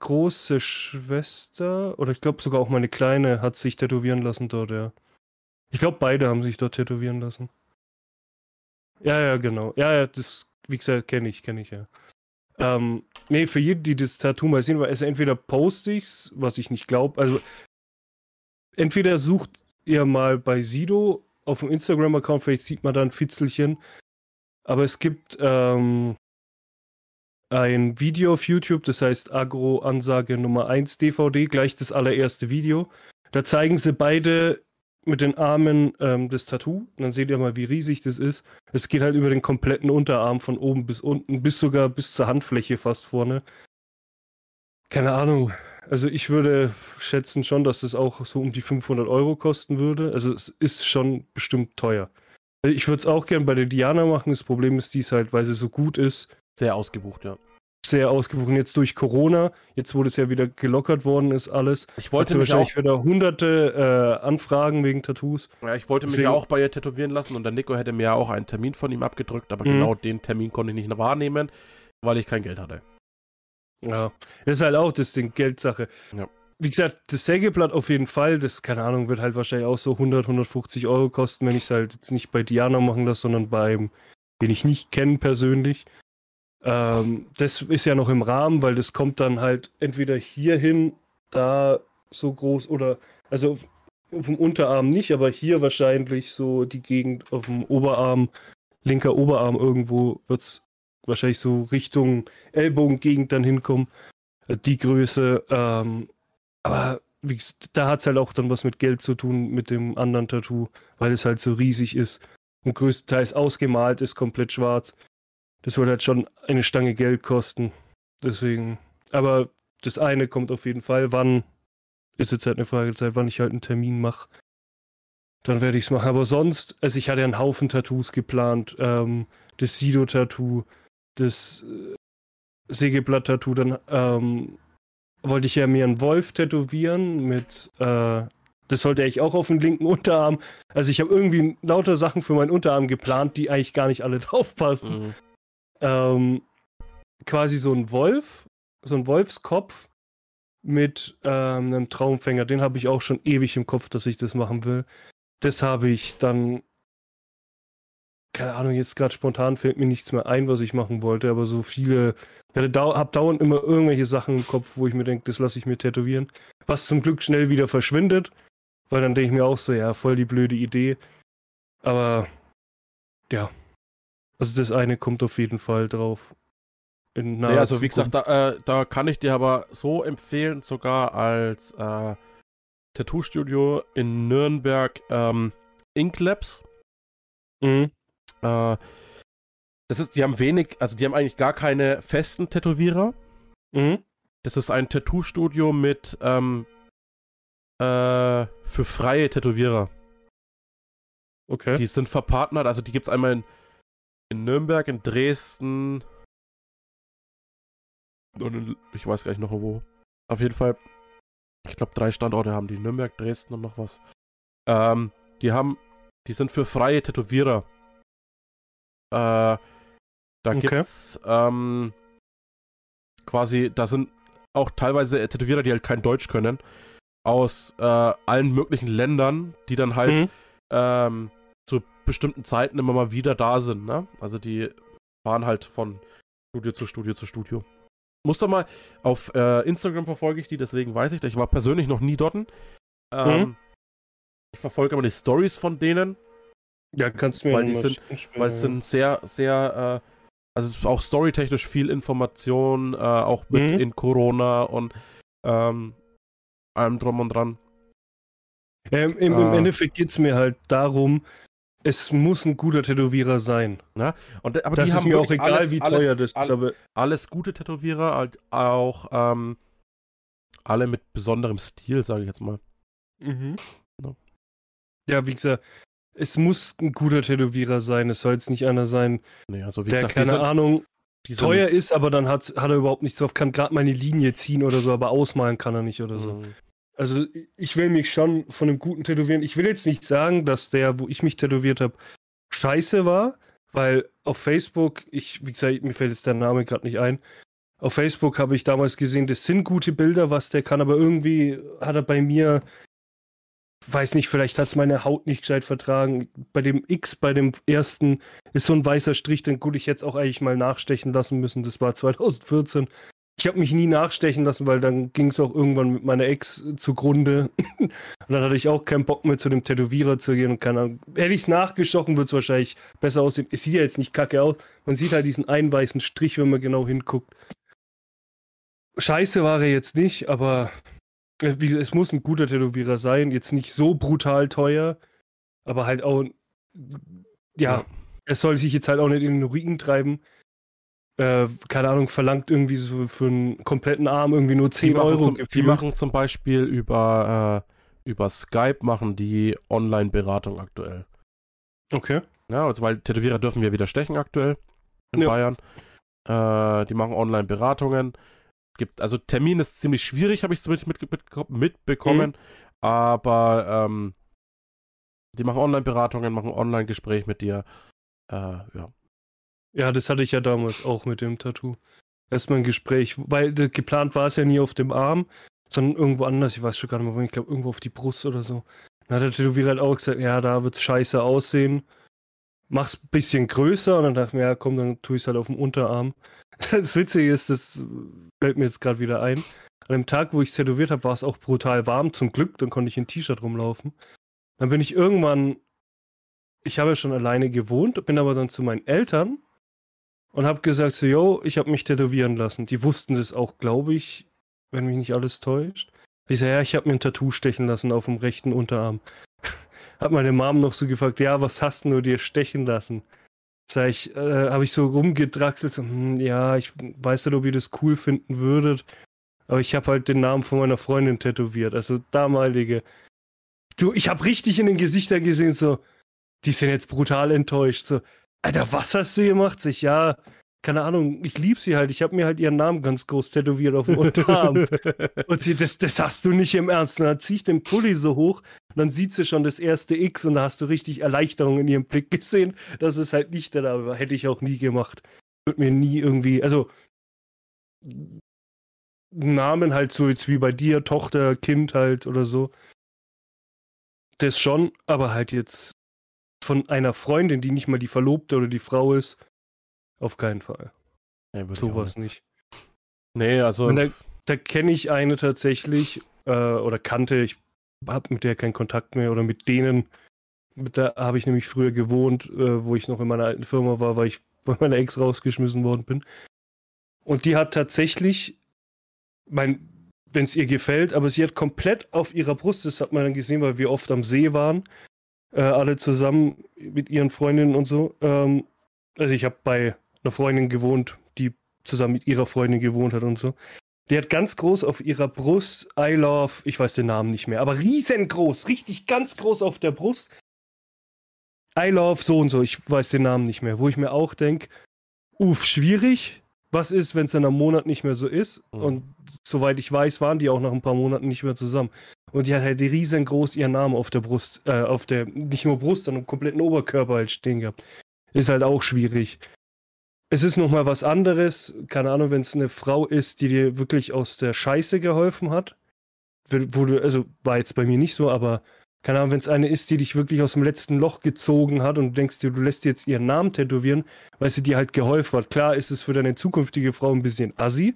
Speaker 1: große Schwester, oder ich glaube sogar auch meine kleine, hat sich tätowieren lassen dort, ja. Ich glaube, beide haben sich dort tätowieren lassen. Ja, ja, genau. Ja, ja, das, wie gesagt, kenne ich, kenne ich, ja. Ähm, nee, für jeden, die das Tattoo mal sehen, weil es entweder poste ich's, was ich nicht glaube, also entweder sucht ihr mal bei Sido auf dem Instagram-Account, vielleicht sieht man da ein Fitzelchen, aber es gibt ähm, ein Video auf YouTube, das heißt Agro-Ansage Nummer 1 DVD, gleich das allererste Video. Da zeigen sie beide mit den Armen ähm, das Tattoo. Dann seht ihr mal, wie riesig das ist. Es geht halt über den kompletten Unterarm von oben bis unten, bis sogar bis zur Handfläche fast vorne. Keine Ahnung. Also ich würde schätzen schon, dass es auch so um die 500 Euro kosten würde. Also es ist schon bestimmt teuer. Also Ich würde es auch gern bei der Diana machen. Das Problem ist dies halt, weil sie so gut ist,
Speaker 2: Sehr ausgebucht, ja.
Speaker 1: sehr ausgebucht. Jetzt durch Corona, jetzt wo das ja wieder gelockert worden ist, alles.
Speaker 2: Ich wollte mich
Speaker 1: wahrscheinlich
Speaker 2: auch,
Speaker 1: wieder hunderte äh, Anfragen wegen Tattoos.
Speaker 2: ja, ich wollte mich
Speaker 1: deswegen-
Speaker 2: ja auch bei ihr tätowieren lassen und der Nico hätte mir ja auch einen Termin von ihm abgedrückt, aber
Speaker 1: Mhm.
Speaker 2: genau den Termin konnte ich nicht wahrnehmen, weil ich kein Geld hatte.
Speaker 1: Ja, das ist halt auch das Ding, Geldsache.
Speaker 2: Ja.
Speaker 1: Wie gesagt, das Sägeblatt auf jeden Fall, das, keine Ahnung, wird halt wahrscheinlich auch so 100, 150 Euro kosten, wenn ich es halt jetzt nicht bei Diana machen lasse, sondern beim, den ich nicht kenne persönlich. Ähm, das ist ja noch im Rahmen, weil das kommt dann halt entweder hierhin, da so groß oder, also auf, dem Unterarm nicht, aber hier wahrscheinlich so die Gegend auf dem Oberarm, linker Oberarm irgendwo wird es wahrscheinlich so Richtung Ellbogengegend dann hinkommen. Äh, Die Größe. Ähm, aber wie, da hat es halt auch dann was mit Geld zu tun, mit dem anderen Tattoo, weil es halt so riesig ist und größtenteils ausgemalt ist, komplett schwarz. Das wird halt schon eine Stange Geld kosten. Deswegen. Aber das eine kommt auf jeden Fall. Wann ist jetzt halt eine Frage der Zeit, wann ich halt einen Termin mache. Dann werde ich es machen. Aber sonst, also ich hatte ja einen Haufen Tattoos geplant. Ähm, das Sido-Tattoo, das äh, Sägeblatt-Tattoo, dann ähm, wollte ich ja mir einen Wolf tätowieren mit, äh, das sollte ich auch auf den linken Unterarm. Also ich habe irgendwie lauter Sachen für meinen Unterarm geplant, die eigentlich gar nicht alle <laughs> draufpassen.
Speaker 2: Mhm.
Speaker 1: Ähm, quasi so ein Wolf, so ein Wolfskopf mit ähm, einem Traumfänger. Den habe ich auch schon ewig im Kopf, dass ich das machen will. Das habe ich dann, keine Ahnung, jetzt gerade spontan fällt mir nichts mehr ein, was ich machen wollte, aber so viele, ich dau habe dauernd immer irgendwelche Sachen im Kopf, wo ich mir denke, das lasse ich mir tätowieren. Was zum Glück schnell wieder verschwindet, weil dann denke ich mir auch so, ja, voll die blöde Idee. Aber ja, also das eine kommt auf jeden Fall drauf.
Speaker 2: In naja, also wie gesagt, da, äh, da, kann ich dir aber so empfehlen, sogar als äh, Tattoo-Studio in Nürnberg ähm, Inklabs. Mhm. Äh, das ist, die haben wenig, also die haben eigentlich gar keine festen Tätowierer. Mhm. Das ist ein Tattoo-Studio mit ähm, äh, für freie Tätowierer. Okay. Die sind verpartnert, also die gibt es einmal in, in Nürnberg, in Dresden und in, ich weiß gar nicht noch wo. Auf jeden Fall, ich glaube drei Standorte haben die, Nürnberg, Dresden und noch was. Ähm, die haben, die sind für freie Tätowierer. Äh, da okay. gibt's ähm, quasi, da sind auch teilweise Tätowierer, die halt kein Deutsch können, aus äh, allen möglichen Ländern, die dann halt mhm. ähm, zu bestimmten Zeiten immer mal wieder da sind. Ne? Also die fahren halt von Studio zu Studio zu Studio. Muss doch mal, auf äh, Instagram verfolge ich die, deswegen weiß ich, ich war persönlich noch nie dort. Ähm, mhm. Ich verfolge immer die Stories von denen.
Speaker 1: Ja, kannst du mir
Speaker 2: weil die sind, Weil es sind sehr, sehr, äh, also auch storytechnisch viel Information, äh, auch mit mhm. in Corona und ähm, allem drum und dran.
Speaker 1: Ähm, im, Im äh, Endeffekt geht es mir halt darum, es muss ein guter Tätowierer sein.
Speaker 2: Ja? Und, aber
Speaker 1: das ist mir auch egal, alles, wie teuer
Speaker 2: alles,
Speaker 1: das ist. Aber
Speaker 2: alles gute Tätowierer, auch ähm, alle mit besonderem Stil, sage ich jetzt mal. Mhm.
Speaker 1: Ja. ja, wie gesagt, es muss ein guter Tätowierer sein. Es soll jetzt nicht einer sein,
Speaker 2: nee, also
Speaker 1: der, gesagt, keine Ahnung, teuer ist, aber dann hat, hat er überhaupt nichts drauf, kann gerade meine Linie ziehen oder so, aber ausmalen kann er nicht oder so. Mhm. Also ich will mich schon von einem guten Tätowieren. Ich will jetzt nicht sagen, dass der, wo ich mich tätowiert habe, scheiße war, weil auf Facebook, ich, wie gesagt, mir fällt jetzt der Name gerade nicht ein. Auf Facebook habe ich damals gesehen, das sind gute Bilder, was der kann, aber irgendwie hat er bei mir weiß nicht, vielleicht hat es meine Haut nicht gescheit vertragen. Bei dem X, bei dem ersten, ist so ein weißer Strich, den gut ich jetzt auch eigentlich mal nachstechen lassen müssen. Das war 2014. Ich habe mich nie nachstechen lassen, weil dann ging es auch irgendwann mit meiner Ex zugrunde. <laughs> und dann hatte ich auch keinen Bock mehr zu dem Tätowierer zu gehen und keine Ahnung. Hätte ich es nachgestochen, würde es wahrscheinlich besser aussehen. Es sieht ja jetzt nicht kacke aus. Man sieht halt diesen einen weißen Strich, wenn man genau hinguckt. Scheiße war er jetzt nicht, aber äh, es muss ein guter Tätowierer sein, jetzt nicht so brutal teuer, aber halt auch, ja, ja. es soll sich jetzt halt auch nicht in den Ruin treiben. Äh, keine Ahnung, verlangt irgendwie so für einen kompletten Arm irgendwie nur 10
Speaker 2: die
Speaker 1: Euro.
Speaker 2: Zum, die machen zum Beispiel über, äh, über Skype machen die Online-Beratung aktuell.
Speaker 1: Okay.
Speaker 2: Ja, also weil Tätowierer dürfen wir wieder stechen aktuell in ja. Bayern. Äh, die machen Online-Beratungen gibt. Also Termin ist ziemlich schwierig, habe ich so mit, mit, mitbekommen. Mhm. Aber ähm, die machen Online-Beratungen, machen Online-Gespräch mit dir. Äh, ja.
Speaker 1: Ja, das hatte ich ja damals auch mit dem Tattoo. Erstmal ein Gespräch, weil geplant war es ja nie auf dem Arm, sondern irgendwo anders. Ich weiß schon gar nicht mehr, ich glaube, irgendwo auf die Brust oder so. Dann hat der Tätowierer halt auch gesagt, ja, da wird es scheiße aussehen. Mach's ein bisschen größer und dann dachte ich mir, ja, komm, dann tue ich es halt auf dem Unterarm. <laughs> Das Witzige ist, das fällt mir jetzt gerade wieder ein. An dem Tag, wo ich es tätowiert habe, war es auch brutal warm. Zum Glück, dann konnte ich in T-Shirt rumlaufen. Dann bin ich irgendwann, ich habe ja schon alleine gewohnt, bin aber dann zu meinen Eltern und habe gesagt so, yo, ich habe mich tätowieren lassen. Die wussten das auch, glaube ich, wenn mich nicht alles täuscht. Ich sage, ja, ich habe mir ein Tattoo stechen lassen auf dem rechten Unterarm. <laughs> hat meine Mom noch so gefragt, ja, was hast du dir stechen lassen? Sag ich, äh, habe ich so rumgedraxelt, so, hm, ja, ich weiß nicht, ob ihr das cool finden würdet, aber ich habe halt den Namen von meiner Freundin tätowiert, also damalige. Du, ich habe richtig in den Gesichtern gesehen, so, die sind jetzt brutal enttäuscht, so, Alter, was hast du gemacht? Ich, ja, keine Ahnung, ich liebe sie halt. Ich habe mir halt ihren Namen ganz groß tätowiert auf dem <laughs> Unterarm. und sie, das, das hast du nicht im Ernst. Und dann ziehe ich den Pulli so hoch und dann sieht sie schon das erste X und da hast du richtig Erleichterung in ihrem Blick gesehen, dass es halt nicht da war. Hätte ich auch nie gemacht. Würde mir nie irgendwie, also Namen halt so jetzt wie bei dir, Tochter, Kind halt oder so. Das schon, aber halt jetzt von einer Freundin, die nicht mal die Verlobte oder die Frau ist, auf keinen Fall.
Speaker 2: Auch
Speaker 1: Sowas nicht.
Speaker 2: Nee, also.
Speaker 1: Und da, da kenne ich eine tatsächlich, äh, oder kannte, ich habe mit der keinen Kontakt mehr oder mit denen, mit der habe ich nämlich früher gewohnt, äh, wo ich noch in meiner alten Firma war, weil ich <laughs> bei meiner Ex rausgeschmissen worden bin. Und die hat tatsächlich, mein, wenn es ihr gefällt, aber sie hat komplett auf ihrer Brust, das hat man dann gesehen, weil wir oft am See waren, äh, alle zusammen mit ihren Freundinnen und so. Ähm, also ich habe bei einer Freundin gewohnt, die zusammen mit ihrer Freundin gewohnt hat und so. Die hat ganz groß auf ihrer Brust I love, ich weiß den Namen nicht mehr, aber riesengroß, richtig ganz groß auf der Brust. I love so und so, ich weiß den Namen nicht mehr, wo ich mir auch denke, uff, schwierig. Was ist, wenn es in einem Monat nicht mehr so ist?
Speaker 2: Mhm.
Speaker 1: Und soweit ich weiß, waren die auch nach ein paar Monaten nicht mehr zusammen. Und die hat halt riesengroß ihren Namen auf der Brust, äh, auf der, nicht nur Brust, sondern im kompletten Oberkörper halt stehen gehabt. Ist halt auch schwierig. Es ist nochmal was anderes, keine Ahnung, wenn es eine Frau ist, die dir wirklich aus der Scheiße geholfen hat. Wo du, also war jetzt bei mir nicht so, aber keine Ahnung, wenn es eine ist, die dich wirklich aus dem letzten Loch gezogen hat und du denkst dir, du lässt jetzt ihren Namen tätowieren, weil sie dir halt geholfen hat. Klar ist es für deine zukünftige Frau ein bisschen assi,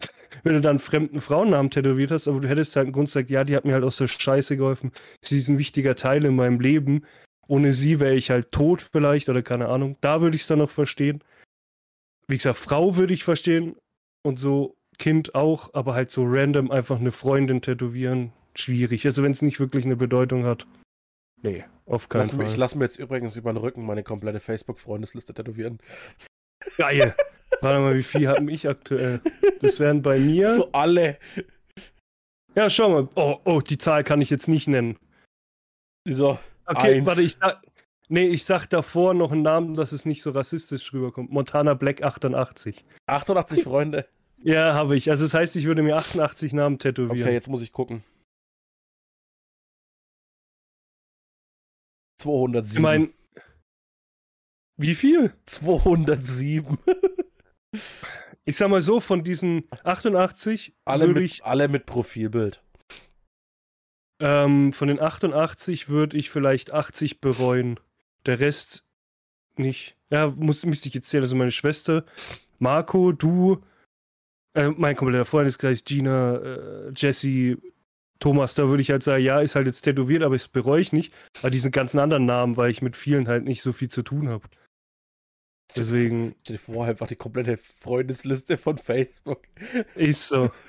Speaker 1: <laughs> wenn du dann einen fremden Frauennamen tätowiert hast, aber du hättest halt einen Grund gesagt, ja, die hat mir halt aus der Scheiße geholfen. Sie ist ein wichtiger Teil in meinem Leben. Ohne sie wäre ich halt tot vielleicht oder keine Ahnung. Da würde ich es dann noch verstehen. Wie gesagt, Frau würde ich verstehen und so Kind auch, aber halt so random einfach eine Freundin tätowieren, schwierig. Also wenn es nicht wirklich eine Bedeutung hat. Nee, auf keinen
Speaker 2: Lass
Speaker 1: Fall.
Speaker 2: ich lasse mir jetzt übrigens über den Rücken meine komplette Facebook-Freundesliste tätowieren.
Speaker 1: Geil. Warte mal, wie viel habe ich aktuell? Das wären bei mir.
Speaker 2: So alle.
Speaker 1: Ja, schau mal. Oh, oh, die Zahl kann ich jetzt nicht nennen.
Speaker 2: So.
Speaker 1: Okay,
Speaker 2: Eins.
Speaker 1: warte, ich sag. Nee, ich sag davor noch einen Namen, dass es nicht so rassistisch rüberkommt. Montana Black 88.
Speaker 2: 88 Freunde.
Speaker 1: Ja, habe ich. Also das heißt, ich würde mir 88 Namen tätowieren.
Speaker 2: Okay, jetzt muss ich gucken. 207.
Speaker 1: ich meine, wie viel?
Speaker 2: 207. <laughs>
Speaker 1: Ich sag mal so, von diesen 88
Speaker 2: Alle
Speaker 1: würde
Speaker 2: mit,
Speaker 1: ich,
Speaker 2: alle mit Profilbild.
Speaker 1: ähm, von den 88 würde ich vielleicht 80 bereuen. Der Rest nicht. Ja, muss, müsste ich jetzt zählen. Also meine Schwester, Marco, du, äh, mein kompletter Freundeskreis, Gina, äh, Jesse, Thomas, da würde ich halt sagen, ja, ist halt jetzt tätowiert, aber das bereue ich nicht. Aber diesen ganzen anderen Namen, weil ich mit vielen halt nicht so viel zu tun habe. Deswegen
Speaker 2: Stell dir vor, einfach die komplette Freundesliste von Facebook.
Speaker 1: ist so. <laughs>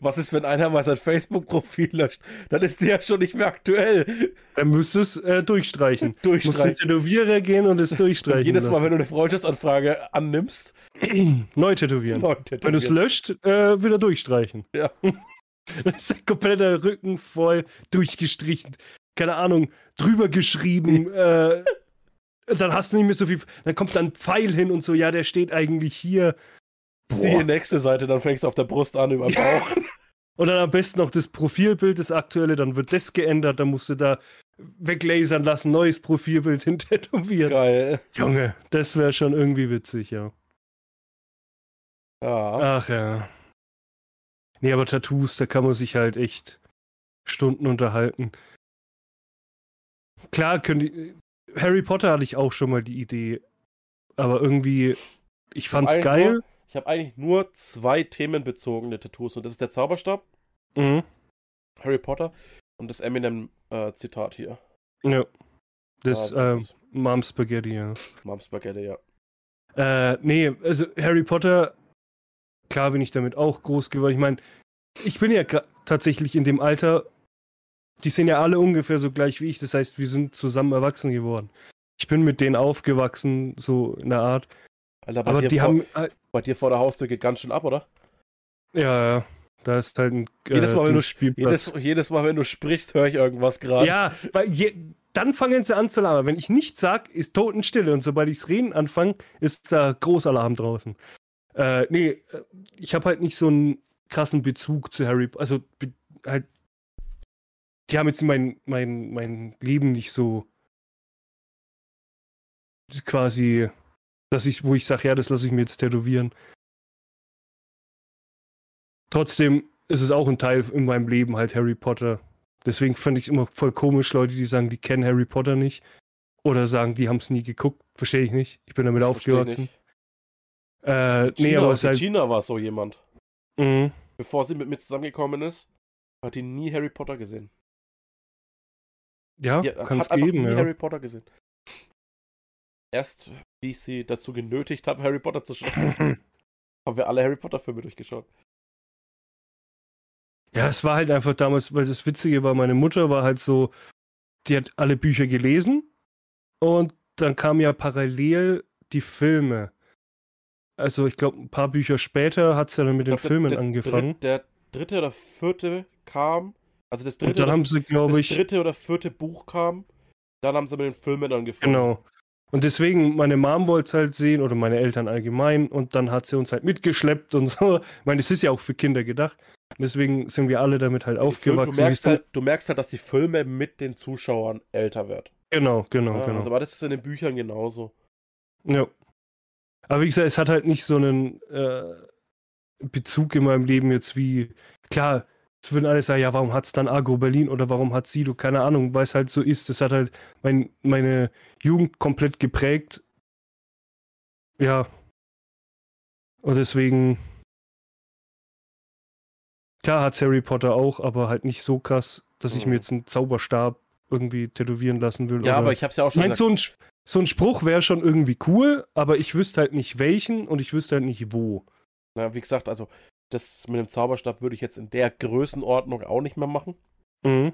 Speaker 2: Was ist, wenn einer mal sein Facebook-Profil löscht? Dann ist die ja schon nicht mehr aktuell.
Speaker 1: Dann müsstest du es äh, durchstreichen. <laughs> Musst zum
Speaker 2: Durchstreichen.
Speaker 1: Tätowierer gehen und es
Speaker 2: Und <laughs>
Speaker 1: durchstreichen.
Speaker 2: jedes Mal,
Speaker 1: lassen.
Speaker 2: wenn du eine Freundschaftsanfrage annimmst, <clears throat>
Speaker 1: Neu tätowieren.
Speaker 2: neu
Speaker 1: Wenn du es
Speaker 2: tätowieren.
Speaker 1: löscht, äh, wieder durchstreichen.
Speaker 2: Ja.
Speaker 1: Dann ist dein kompletter Rücken voll durchgestrichen. Keine Ahnung, drüber geschrieben. äh, dann hast du nicht mehr so viel. Dann kommt dann ein Pfeil hin und so, ja, der steht eigentlich hier.
Speaker 2: Siehe nächste Seite, dann fängst du auf der Brust an, über den Bauch.
Speaker 1: Und dann am besten noch das Profilbild, das aktuelle, dann wird das geändert, dann musst du da weglasern lassen, neues Profilbild <laughs> hin tätowieren.
Speaker 2: Geil.
Speaker 1: Junge, das wäre schon irgendwie witzig, ja.
Speaker 2: Ja.
Speaker 1: Ach ja. Nee, aber Tattoos, da kann man sich halt echt Stunden unterhalten. Klar, können die. Harry Potter hatte ich auch schon mal die Idee. Aber irgendwie, ich fand's
Speaker 2: eigentlich
Speaker 1: geil.
Speaker 2: Nur, ich habe eigentlich nur zwei themenbezogene Tattoos und das ist der Zauberstab,
Speaker 1: Mhm.
Speaker 2: Harry Potter und das Eminem-Zitat hier.
Speaker 1: Ja. Das,
Speaker 2: Ah,
Speaker 1: ähm,
Speaker 2: ist
Speaker 1: Mom Spaghetti, ja.
Speaker 2: Mom Spaghetti, ja.
Speaker 1: Äh, nee, also Harry Potter, klar bin ich damit auch groß geworden. Ich meine, ich bin ja tatsächlich in dem Alter, die sind ja alle ungefähr so gleich wie ich. Das heißt, wir sind zusammen erwachsen geworden. Ich bin mit denen aufgewachsen, so in der Art.
Speaker 2: Alter, bei,
Speaker 1: Aber
Speaker 2: dir
Speaker 1: die
Speaker 2: vor,
Speaker 1: haben, äh,
Speaker 2: bei dir vor der Haustür geht ganz schön ab, oder?
Speaker 1: ja, ja, da ist halt ein
Speaker 2: Jedes Mal, wenn du-. Jedes, jedes Mal, wenn du sprichst, höre ich irgendwas gerade.
Speaker 1: Ja, weil je, dann fangen sie an zu labern. Wenn ich nichts sag, ist Totenstille. Und sobald ich's reden anfange, ist da Großalarm draußen. Äh, nee, äh, ich habe halt nicht so einen krassen Bezug zu Harry Potter. Also be- halt, die haben jetzt mein, mein, mein Leben nicht so quasi, dass ich, wo ich sage, ja, das lasse ich mir jetzt tätowieren. Trotzdem ist es auch ein Teil in meinem Leben halt Harry Potter. Deswegen fand ich es immer voll komisch, Leute, die sagen, die kennen Harry Potter nicht. Oder sagen, die haben es nie geguckt. Verstehe ich nicht. Ich bin damit aufgewachsen.
Speaker 2: nicht.
Speaker 1: Äh, nee,
Speaker 2: Gina,
Speaker 1: aber es halt.
Speaker 2: Gina war so jemand.
Speaker 1: Mhm.
Speaker 2: Bevor sie mit mir zusammengekommen ist, hat die nie Harry Potter gesehen.
Speaker 1: Ja,
Speaker 2: Die
Speaker 1: kann es geben,
Speaker 2: nie
Speaker 1: ja.
Speaker 2: Harry Potter gesehen. Erst, wie ich sie dazu genötigt habe, Harry Potter zu schauen, <clears throat> haben wir alle Harry Potter Filme durchgeschaut.
Speaker 1: Ja, es war halt einfach damals, weil das Witzige war, meine Mutter war halt so, die hat alle Bücher gelesen und dann kamen ja parallel die Filme. Also ich glaube, ein paar Bücher später hat sie dann mit den Filmen
Speaker 2: der,
Speaker 1: angefangen.
Speaker 2: Der, dritt- der dritte oder vierte kam, also das
Speaker 1: und
Speaker 2: dritte,
Speaker 1: dann
Speaker 2: oder,
Speaker 1: haben sie, glaube
Speaker 2: das
Speaker 1: ich,
Speaker 2: dritte oder vierte Buch kam, dann haben sie mit den Filmen angefangen.
Speaker 1: genau. Und deswegen, meine Mom wollte es halt sehen oder meine Eltern allgemein und dann hat sie uns halt mitgeschleppt und <laughs> so. Ich meine, es ist ja auch für Kinder gedacht. Deswegen sind wir alle damit halt aufgewachsen.
Speaker 2: Du merkst, halt, du merkst halt, dass die Filme mit den Zuschauern älter werden.
Speaker 1: Genau, genau,
Speaker 2: Ja,
Speaker 1: genau.
Speaker 2: also, aber das ist in den Büchern genauso.
Speaker 1: Ja. Aber wie gesagt, es hat halt nicht so einen äh, Bezug in meinem Leben jetzt wie, klar, es würden alle sagen, ja, warum hat es dann Agro Berlin oder warum hat Sido, keine Ahnung, weil es halt so ist. Das hat halt mein, meine Jugend komplett geprägt. Ja. Und deswegen, klar hat Harry Potter auch, aber halt nicht so krass, dass ich
Speaker 2: Mhm.
Speaker 1: mir jetzt einen Zauberstab irgendwie tätowieren lassen will.
Speaker 2: Ja, aber ich hab's ja auch schon
Speaker 1: meine,
Speaker 2: gesagt.
Speaker 1: so ein, Sp- so ein Spruch wäre schon irgendwie cool, aber ich wüsste halt nicht welchen und ich wüsste halt nicht wo.
Speaker 2: Na, wie gesagt, also das mit dem Zauberstab würde ich jetzt in der Größenordnung auch nicht mehr machen.
Speaker 1: Mhm.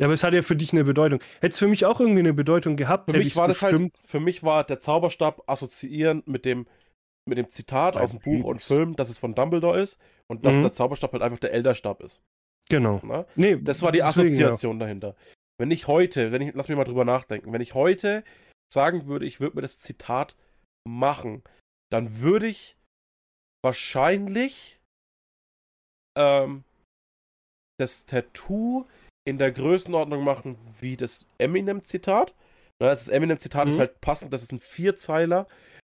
Speaker 1: Ja, aber es hat ja für dich eine Bedeutung. Hätte es für mich auch irgendwie eine Bedeutung gehabt,
Speaker 2: Für mich war das halt,
Speaker 1: bestimmt.
Speaker 2: für mich war der Zauberstab assoziieren mit dem, mit dem Zitat aus dem Buch und. Film, dass es von Dumbledore ist und dass
Speaker 1: Mhm.
Speaker 2: der Zauberstab halt einfach der Elderstab ist.
Speaker 1: Genau.
Speaker 2: Ne?
Speaker 1: Nee,
Speaker 2: Das war die
Speaker 1: deswegen, ja.
Speaker 2: Assoziation dahinter. Wenn ich heute, wenn ich, lass mich mal drüber nachdenken, wenn ich heute sagen würde, ich würde mir das Zitat machen, dann würde ich wahrscheinlich ähm, das Tattoo in der Größenordnung machen wie das Eminem-Zitat. Das Eminem-Zitat ist
Speaker 1: Mhm.
Speaker 2: halt passend, das ist ein Vierzeiler,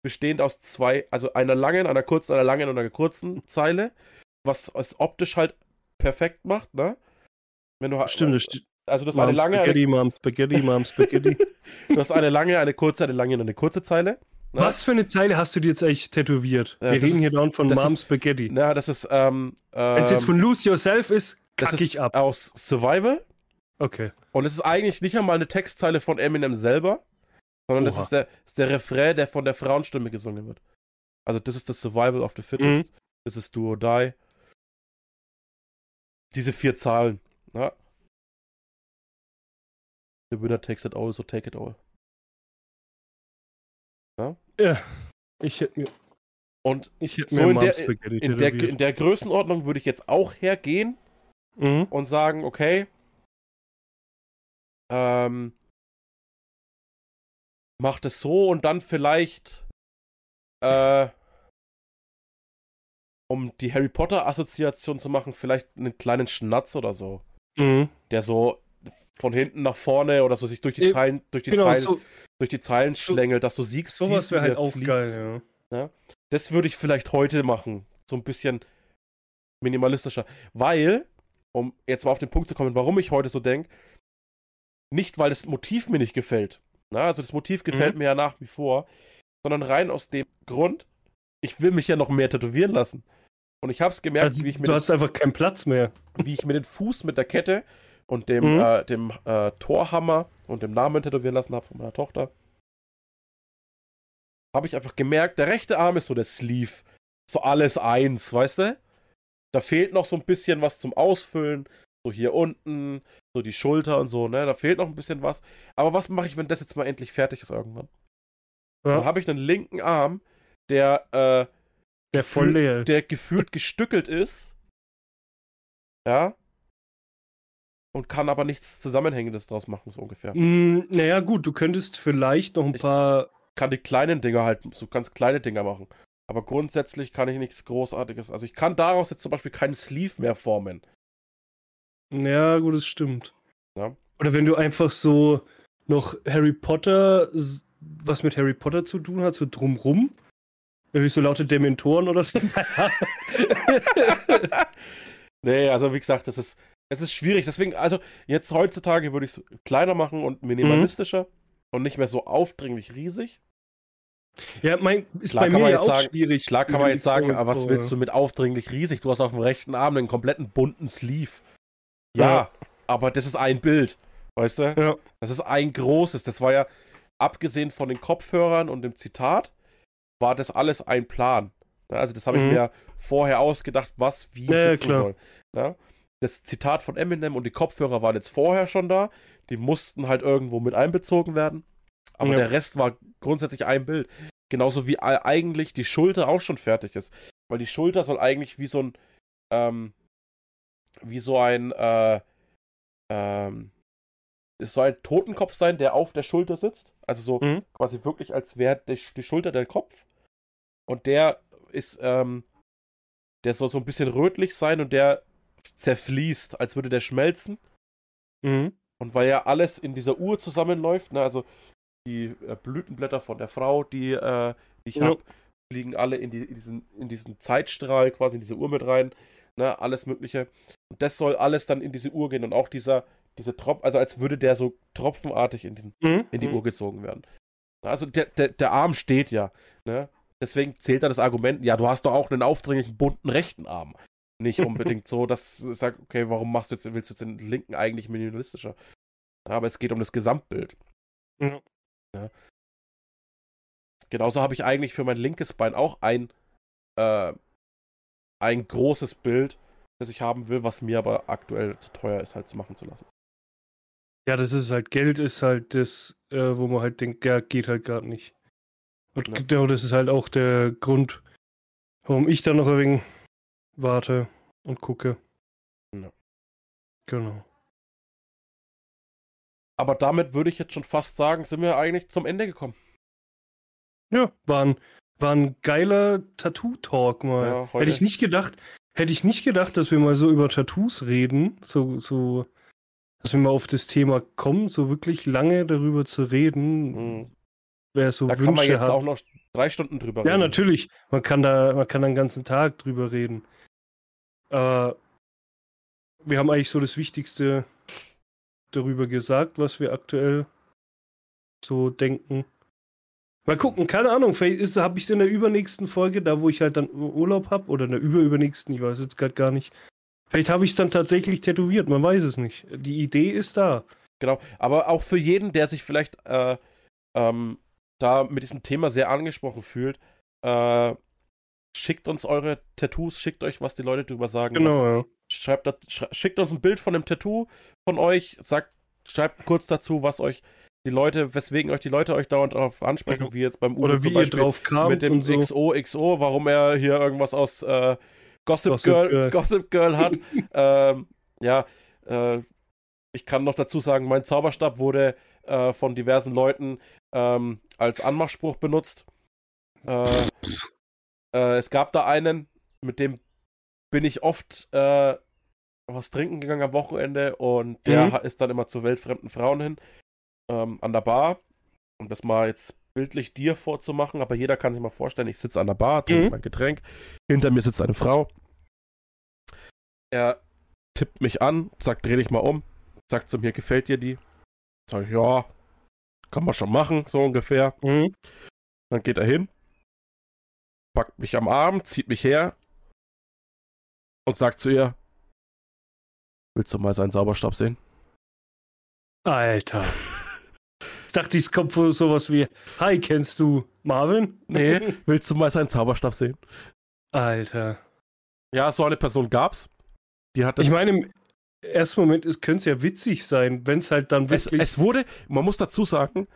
Speaker 2: bestehend aus zwei, also einer langen, einer kurzen, einer langen und einer kurzen Zeile, was es optisch halt perfekt macht, ne? Wenn du
Speaker 1: Stimmt, das
Speaker 2: also du hast eine
Speaker 1: Mom
Speaker 2: lange, eine,
Speaker 1: Spaghetti, Mom Spaghetti, Mom Spaghetti. <laughs>
Speaker 2: du hast eine lange, eine kurze, eine lange und eine kurze Zeile. Ne?
Speaker 1: Was für eine Zeile hast du dir jetzt eigentlich tätowiert?
Speaker 2: Ja,
Speaker 1: Wir
Speaker 2: das
Speaker 1: reden hier dauernd von
Speaker 2: das
Speaker 1: Mom
Speaker 2: ist-
Speaker 1: Spaghetti.
Speaker 2: Na, das ist, ähm,
Speaker 1: Wenn es jetzt
Speaker 2: ähm,
Speaker 1: von Lose Yourself ist,
Speaker 2: das
Speaker 1: kack
Speaker 2: ist
Speaker 1: ich ab.
Speaker 2: aus Survival
Speaker 1: Okay.
Speaker 2: und es ist eigentlich nicht einmal eine Textzeile von Eminem selber, sondern das
Speaker 1: Oha.
Speaker 2: ist der, ist der Refrain, der von der Frauenstimme gesungen wird. Also das ist das Survival of the Fittest,
Speaker 1: Mhm.
Speaker 2: das ist Do or Die. Diese vier Zahlen. Ja. The winner takes it all, so take it all.
Speaker 1: Ja. Ich hätte mir,
Speaker 2: Und
Speaker 1: ich hätte
Speaker 2: So
Speaker 1: mir
Speaker 2: in der-
Speaker 1: Spaghetti
Speaker 2: in der, in der Größenordnung würde ich jetzt auch hergehen
Speaker 1: Mhm.
Speaker 2: und sagen, okay, ähm, mach das so und dann vielleicht, äh, um die Harry Potter Assoziation zu machen, vielleicht einen kleinen Schnatz oder so,
Speaker 1: Mhm.
Speaker 2: der so von hinten nach vorne oder so sich durch die
Speaker 1: Äh,
Speaker 2: Zeilen, durch die
Speaker 1: Genau,
Speaker 2: Zeilen,
Speaker 1: so,
Speaker 2: durch die Zeilen schlängelt, dass du siehst,
Speaker 1: sowas wäre halt auch
Speaker 2: fliegt.
Speaker 1: geil, ja.
Speaker 2: Das würde ich vielleicht heute machen. So ein bisschen minimalistischer. Weil, um jetzt mal auf den Punkt zu kommen, warum ich heute so denke, nicht weil das Motiv mir nicht gefällt. Na, also das Motiv gefällt
Speaker 1: Mhm.
Speaker 2: mir ja nach wie vor, sondern rein aus dem Grund, ich will mich ja noch mehr tätowieren lassen. Und ich habe es gemerkt,
Speaker 1: Also,
Speaker 2: wie, ich mir
Speaker 1: du hast einfach keinen Platz mehr.
Speaker 2: wie ich mir den Fuß mit der Kette und dem,
Speaker 1: Mhm.
Speaker 2: äh, dem äh, Torhammer und dem Namen tätowieren lassen habe von meiner Tochter. Habe ich einfach gemerkt, der rechte Arm ist so der Sleeve. So alles eins, weißt du? Da fehlt noch so ein bisschen was zum Ausfüllen. So hier unten, so die Schulter und so, ne? Da fehlt noch ein bisschen was. Aber was mache ich, wenn das jetzt mal endlich fertig ist irgendwann? Dann
Speaker 1: Ja.
Speaker 2: habe ich einen linken Arm, der, äh,
Speaker 1: Der voll leer ist.
Speaker 2: der gefühlt gestückelt ist. Ja. Und kann aber nichts Zusammenhängendes draus machen, so ungefähr.
Speaker 1: Mm, naja, gut, du könntest vielleicht noch ein
Speaker 2: Ich-
Speaker 1: paar.
Speaker 2: Kann die kleinen Dinger halt, so ganz kleine Dinger machen. Aber grundsätzlich kann ich nichts Großartiges. Also ich kann daraus jetzt zum Beispiel keinen Sleeve mehr formen.
Speaker 1: Ja, gut, das stimmt.
Speaker 2: Ja.
Speaker 1: Oder wenn du einfach so noch Harry Potter, was mit Harry Potter zu tun hat, so drumrum. Wie so laute Dementoren oder so. <laughs> <laughs>
Speaker 2: Nee, also wie gesagt, das ist, es ist schwierig. Deswegen, also jetzt heutzutage würde ich es kleiner machen und minimalistischer. und nicht mehr so aufdringlich riesig.
Speaker 1: Ja, mein, ist
Speaker 2: Klar
Speaker 1: bei
Speaker 2: kann
Speaker 1: mir
Speaker 2: man
Speaker 1: ja
Speaker 2: jetzt
Speaker 1: auch
Speaker 2: sagen-
Speaker 1: schwierig.
Speaker 2: Klar kann man jetzt sagen, aber was willst du mit aufdringlich riesig? Du hast auf dem rechten Arm einen kompletten bunten Sleeve. Ja,
Speaker 1: Ja.
Speaker 2: aber das ist ein Bild, weißt du?
Speaker 1: Ja.
Speaker 2: Das ist ein großes. Das war ja, abgesehen von den Kopfhörern und dem Zitat, war das alles ein Plan. Ja, Also das habe ich
Speaker 1: Mhm.
Speaker 2: mir vorher ausgedacht, was wie
Speaker 1: Ja, ja,
Speaker 2: sitzen
Speaker 1: klar.
Speaker 2: soll. Ja? Das Zitat von Eminem und die Kopfhörer waren jetzt vorher schon da. Die mussten halt irgendwo mit einbezogen werden. Aber
Speaker 1: Ja.
Speaker 2: der Rest war grundsätzlich ein Bild. Genauso wie ei- eigentlich die Schulter auch schon fertig ist. Weil die Schulter soll eigentlich wie so ein, ähm, wie so ein, äh, ähm, es soll ein Totenkopf sein, der auf der Schulter sitzt. Also so
Speaker 1: Mhm.
Speaker 2: quasi wirklich, als wäre die, die Schulter der Kopf. Und der ist, ähm, der soll so ein bisschen rötlich sein und der zerfließt, als würde der schmelzen.
Speaker 1: Mhm.
Speaker 2: Und weil ja alles in dieser Uhr zusammenläuft, ne, also die äh, Blütenblätter von der Frau, die, äh, die ich
Speaker 1: Ja.
Speaker 2: habe, fliegen alle in, die, in, diesen, in diesen Zeitstrahl, quasi in diese Uhr mit rein, ne, alles Mögliche. Und das soll alles dann in diese Uhr gehen und auch dieser, diese Tropf, also als würde der so tropfenartig in, den,
Speaker 1: Mhm.
Speaker 2: in die
Speaker 1: Mhm.
Speaker 2: Uhr gezogen werden. Also der, der, der Arm steht ja, ne? Deswegen zählt da das Argument, ja, du hast doch auch einen aufdringlichen bunten rechten Arm. Nicht <laughs> unbedingt so, dass ich sage, okay, warum machst du jetzt, willst du jetzt den linken eigentlich minimalistischer? Aber es geht um das Gesamtbild.
Speaker 1: Ja.
Speaker 2: Ja. Genauso habe ich eigentlich für mein linkes Bein auch ein, äh, ein großes Bild, das ich haben will, was mir aber aktuell zu teuer ist, halt zu machen zu lassen.
Speaker 1: Ja, das ist halt, Geld ist halt das, äh, wo man halt denkt, ja, geht halt gerade nicht. Und
Speaker 2: Ja.
Speaker 1: genau das ist halt auch der Grund, warum ich dann noch ein wenig warte und gucke.
Speaker 2: Ja.
Speaker 1: Genau.
Speaker 2: Aber damit würde ich jetzt schon fast sagen, sind wir eigentlich zum Ende gekommen.
Speaker 1: Ja, war ein, war ein geiler Tattoo-Talk mal.
Speaker 2: Ja,
Speaker 1: hätte ich nicht gedacht, hätte ich nicht gedacht, dass wir mal so über Tattoos reden, so, so, dass wir mal auf das Thema kommen, so wirklich lange darüber zu reden,
Speaker 2: Mhm.
Speaker 1: wer so
Speaker 2: Da
Speaker 1: Wünsche
Speaker 2: kann man jetzt
Speaker 1: hat.
Speaker 2: auch noch drei Stunden drüber
Speaker 1: Ja,
Speaker 2: reden.
Speaker 1: natürlich. Man kann da, man kann da den ganzen Tag drüber reden. Äh, wir haben eigentlich so das Wichtigste darüber gesagt, was wir aktuell so denken. Mal gucken, keine Ahnung, vielleicht habe ich es in der übernächsten Folge, da wo ich halt dann Urlaub habe, oder in der überübernächsten, ich weiß jetzt gerade gar nicht. Vielleicht habe ich es dann tatsächlich tätowiert, man weiß es nicht. Die Idee ist da.
Speaker 2: Genau, aber auch für jeden, der sich vielleicht äh, ähm, da mit diesem Thema sehr angesprochen fühlt, äh, schickt uns eure Tattoos, schickt euch, was die Leute drüber sagen. Was,
Speaker 1: Genau, ja.
Speaker 2: schreibt das, schickt uns ein Bild von dem Tattoo von euch, sagt, schreibt kurz dazu, was euch die Leute, weswegen euch die Leute euch dauernd darauf ansprechen, wie jetzt beim Uwe
Speaker 1: Oder wie ihr drauf kamt
Speaker 2: mit dem
Speaker 1: so.
Speaker 2: XOXO, warum er hier irgendwas aus äh, Gossip,
Speaker 1: Gossip
Speaker 2: Girl,
Speaker 1: Girl.
Speaker 2: Gossip Girl hat. <laughs> ähm, ja, äh, ich kann noch dazu sagen, mein Zauberstab wurde äh, von diversen Leuten ähm, als Anmachspruch benutzt. Äh, äh, es gab da einen, mit dem bin ich oft äh, was trinken gegangen am Wochenende und der
Speaker 1: Mhm.
Speaker 2: ist dann immer zu wildfremden Frauen hin ähm, an der Bar. Um das mal jetzt bildlich dir vorzumachen, aber jeder kann sich mal vorstellen, ich sitze an der Bar, trinke
Speaker 1: Mhm.
Speaker 2: mein Getränk, hinter mir sitzt eine Frau. Er tippt mich an, sagt, dreh dich mal um, sagt zu mir, gefällt dir die? Sag ich, ja, kann man schon machen, so ungefähr.
Speaker 1: Mhm.
Speaker 2: Dann geht er hin, packt mich am Arm, zieht mich her und sagt zu ihr, willst du mal seinen Zauberstab sehen?
Speaker 1: Alter. Ich dachte, es kommt wohl sowas wie, hi, kennst du Marvin?
Speaker 2: Nee, <laughs> willst du mal seinen Zauberstab sehen?
Speaker 1: Alter.
Speaker 2: Ja, so eine Person gab's. Die hat das.
Speaker 1: ich meine, im ersten Moment könnte es ja witzig sein, wenn es halt dann
Speaker 2: es,
Speaker 1: wirklich...
Speaker 2: es wurde, man muss dazu sagen,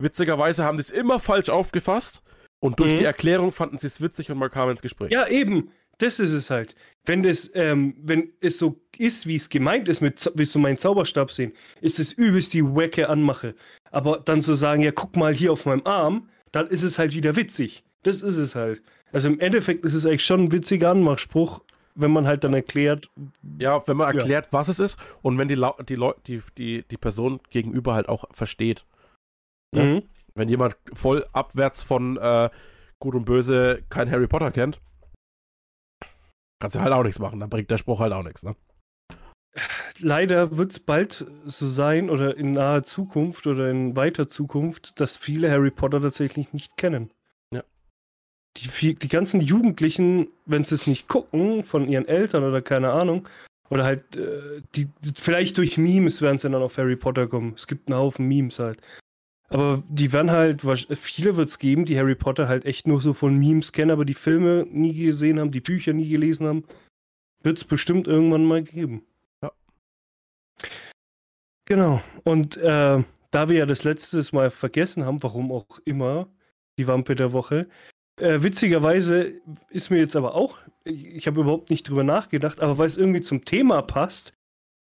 Speaker 2: witzigerweise haben die es immer falsch aufgefasst und durch
Speaker 1: Mhm.
Speaker 2: die Erklärung fanden sie es witzig und man kam ins Gespräch.
Speaker 1: ja, eben. Das ist es halt. Wenn das, ähm, wenn es so ist, wie es gemeint ist, mit willst du meinen Zauberstab sehen, ist es übelst die wacke Anmache. Aber dann zu sagen, ja, guck mal hier auf meinem Arm, dann ist es halt wieder witzig. Das ist es halt. Also im Endeffekt ist es eigentlich schon ein witziger Anmachspruch, wenn man halt dann erklärt,
Speaker 2: Ja, wenn man
Speaker 1: Ja.
Speaker 2: erklärt, was es ist und wenn die, die, die, die, die Person gegenüber halt auch versteht. Ja.
Speaker 1: mhm.
Speaker 2: Wenn jemand voll abwärts von äh, Gut und Böse kein Harry Potter kennt, kannst du halt auch nichts machen. Dann bringt der Spruch halt auch nichts, ne?
Speaker 1: Leider wird es bald so sein oder in naher Zukunft oder in weiter Zukunft, dass viele Harry Potter tatsächlich nicht kennen.
Speaker 2: Ja.
Speaker 1: Die, die ganzen Jugendlichen, wenn sie es nicht gucken, von ihren Eltern oder keine Ahnung, oder halt, äh, die, vielleicht durch Memes werden sie dann auf Harry Potter kommen. Es gibt einen Haufen Memes halt. Aber die werden halt, viele wird es geben, die Harry Potter halt echt nur so von Memes kennen, aber die Filme nie gesehen haben, die Bücher nie gelesen haben. Wird es bestimmt irgendwann mal geben.
Speaker 2: Ja.
Speaker 1: Genau. Und äh, da wir ja das letztes Mal vergessen haben, warum auch immer, die Wampe der Woche, äh, witzigerweise ist mir jetzt aber auch, ich, habe überhaupt nicht drüber nachgedacht, aber weil es irgendwie zum Thema passt,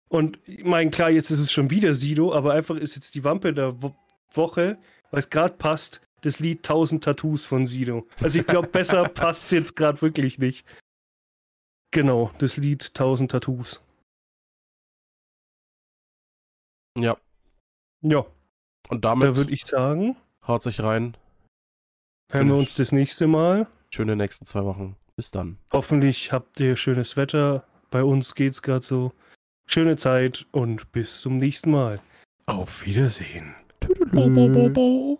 Speaker 1: und ich meine, klar, jetzt ist es schon wieder Sido, aber einfach ist jetzt die Wampe der Wo Woche, weil es gerade passt, das Lied 1000 Tattoos von Sido. Also ich glaube, besser <laughs> passt es jetzt gerade wirklich nicht. Genau, das Lied 1000 Tattoos.
Speaker 2: Ja.
Speaker 1: Ja,
Speaker 2: Und
Speaker 1: da
Speaker 2: damit
Speaker 1: würde ich sagen,
Speaker 2: haut sich rein.
Speaker 1: hören wir uns das nächste Mal.
Speaker 2: Schöne nächsten zwei Wochen. Bis dann.
Speaker 1: Hoffentlich habt ihr schönes Wetter. Bei uns geht's gerade so. Schöne Zeit und bis zum nächsten Mal. Auf Wiedersehen.
Speaker 2: Do-do-do.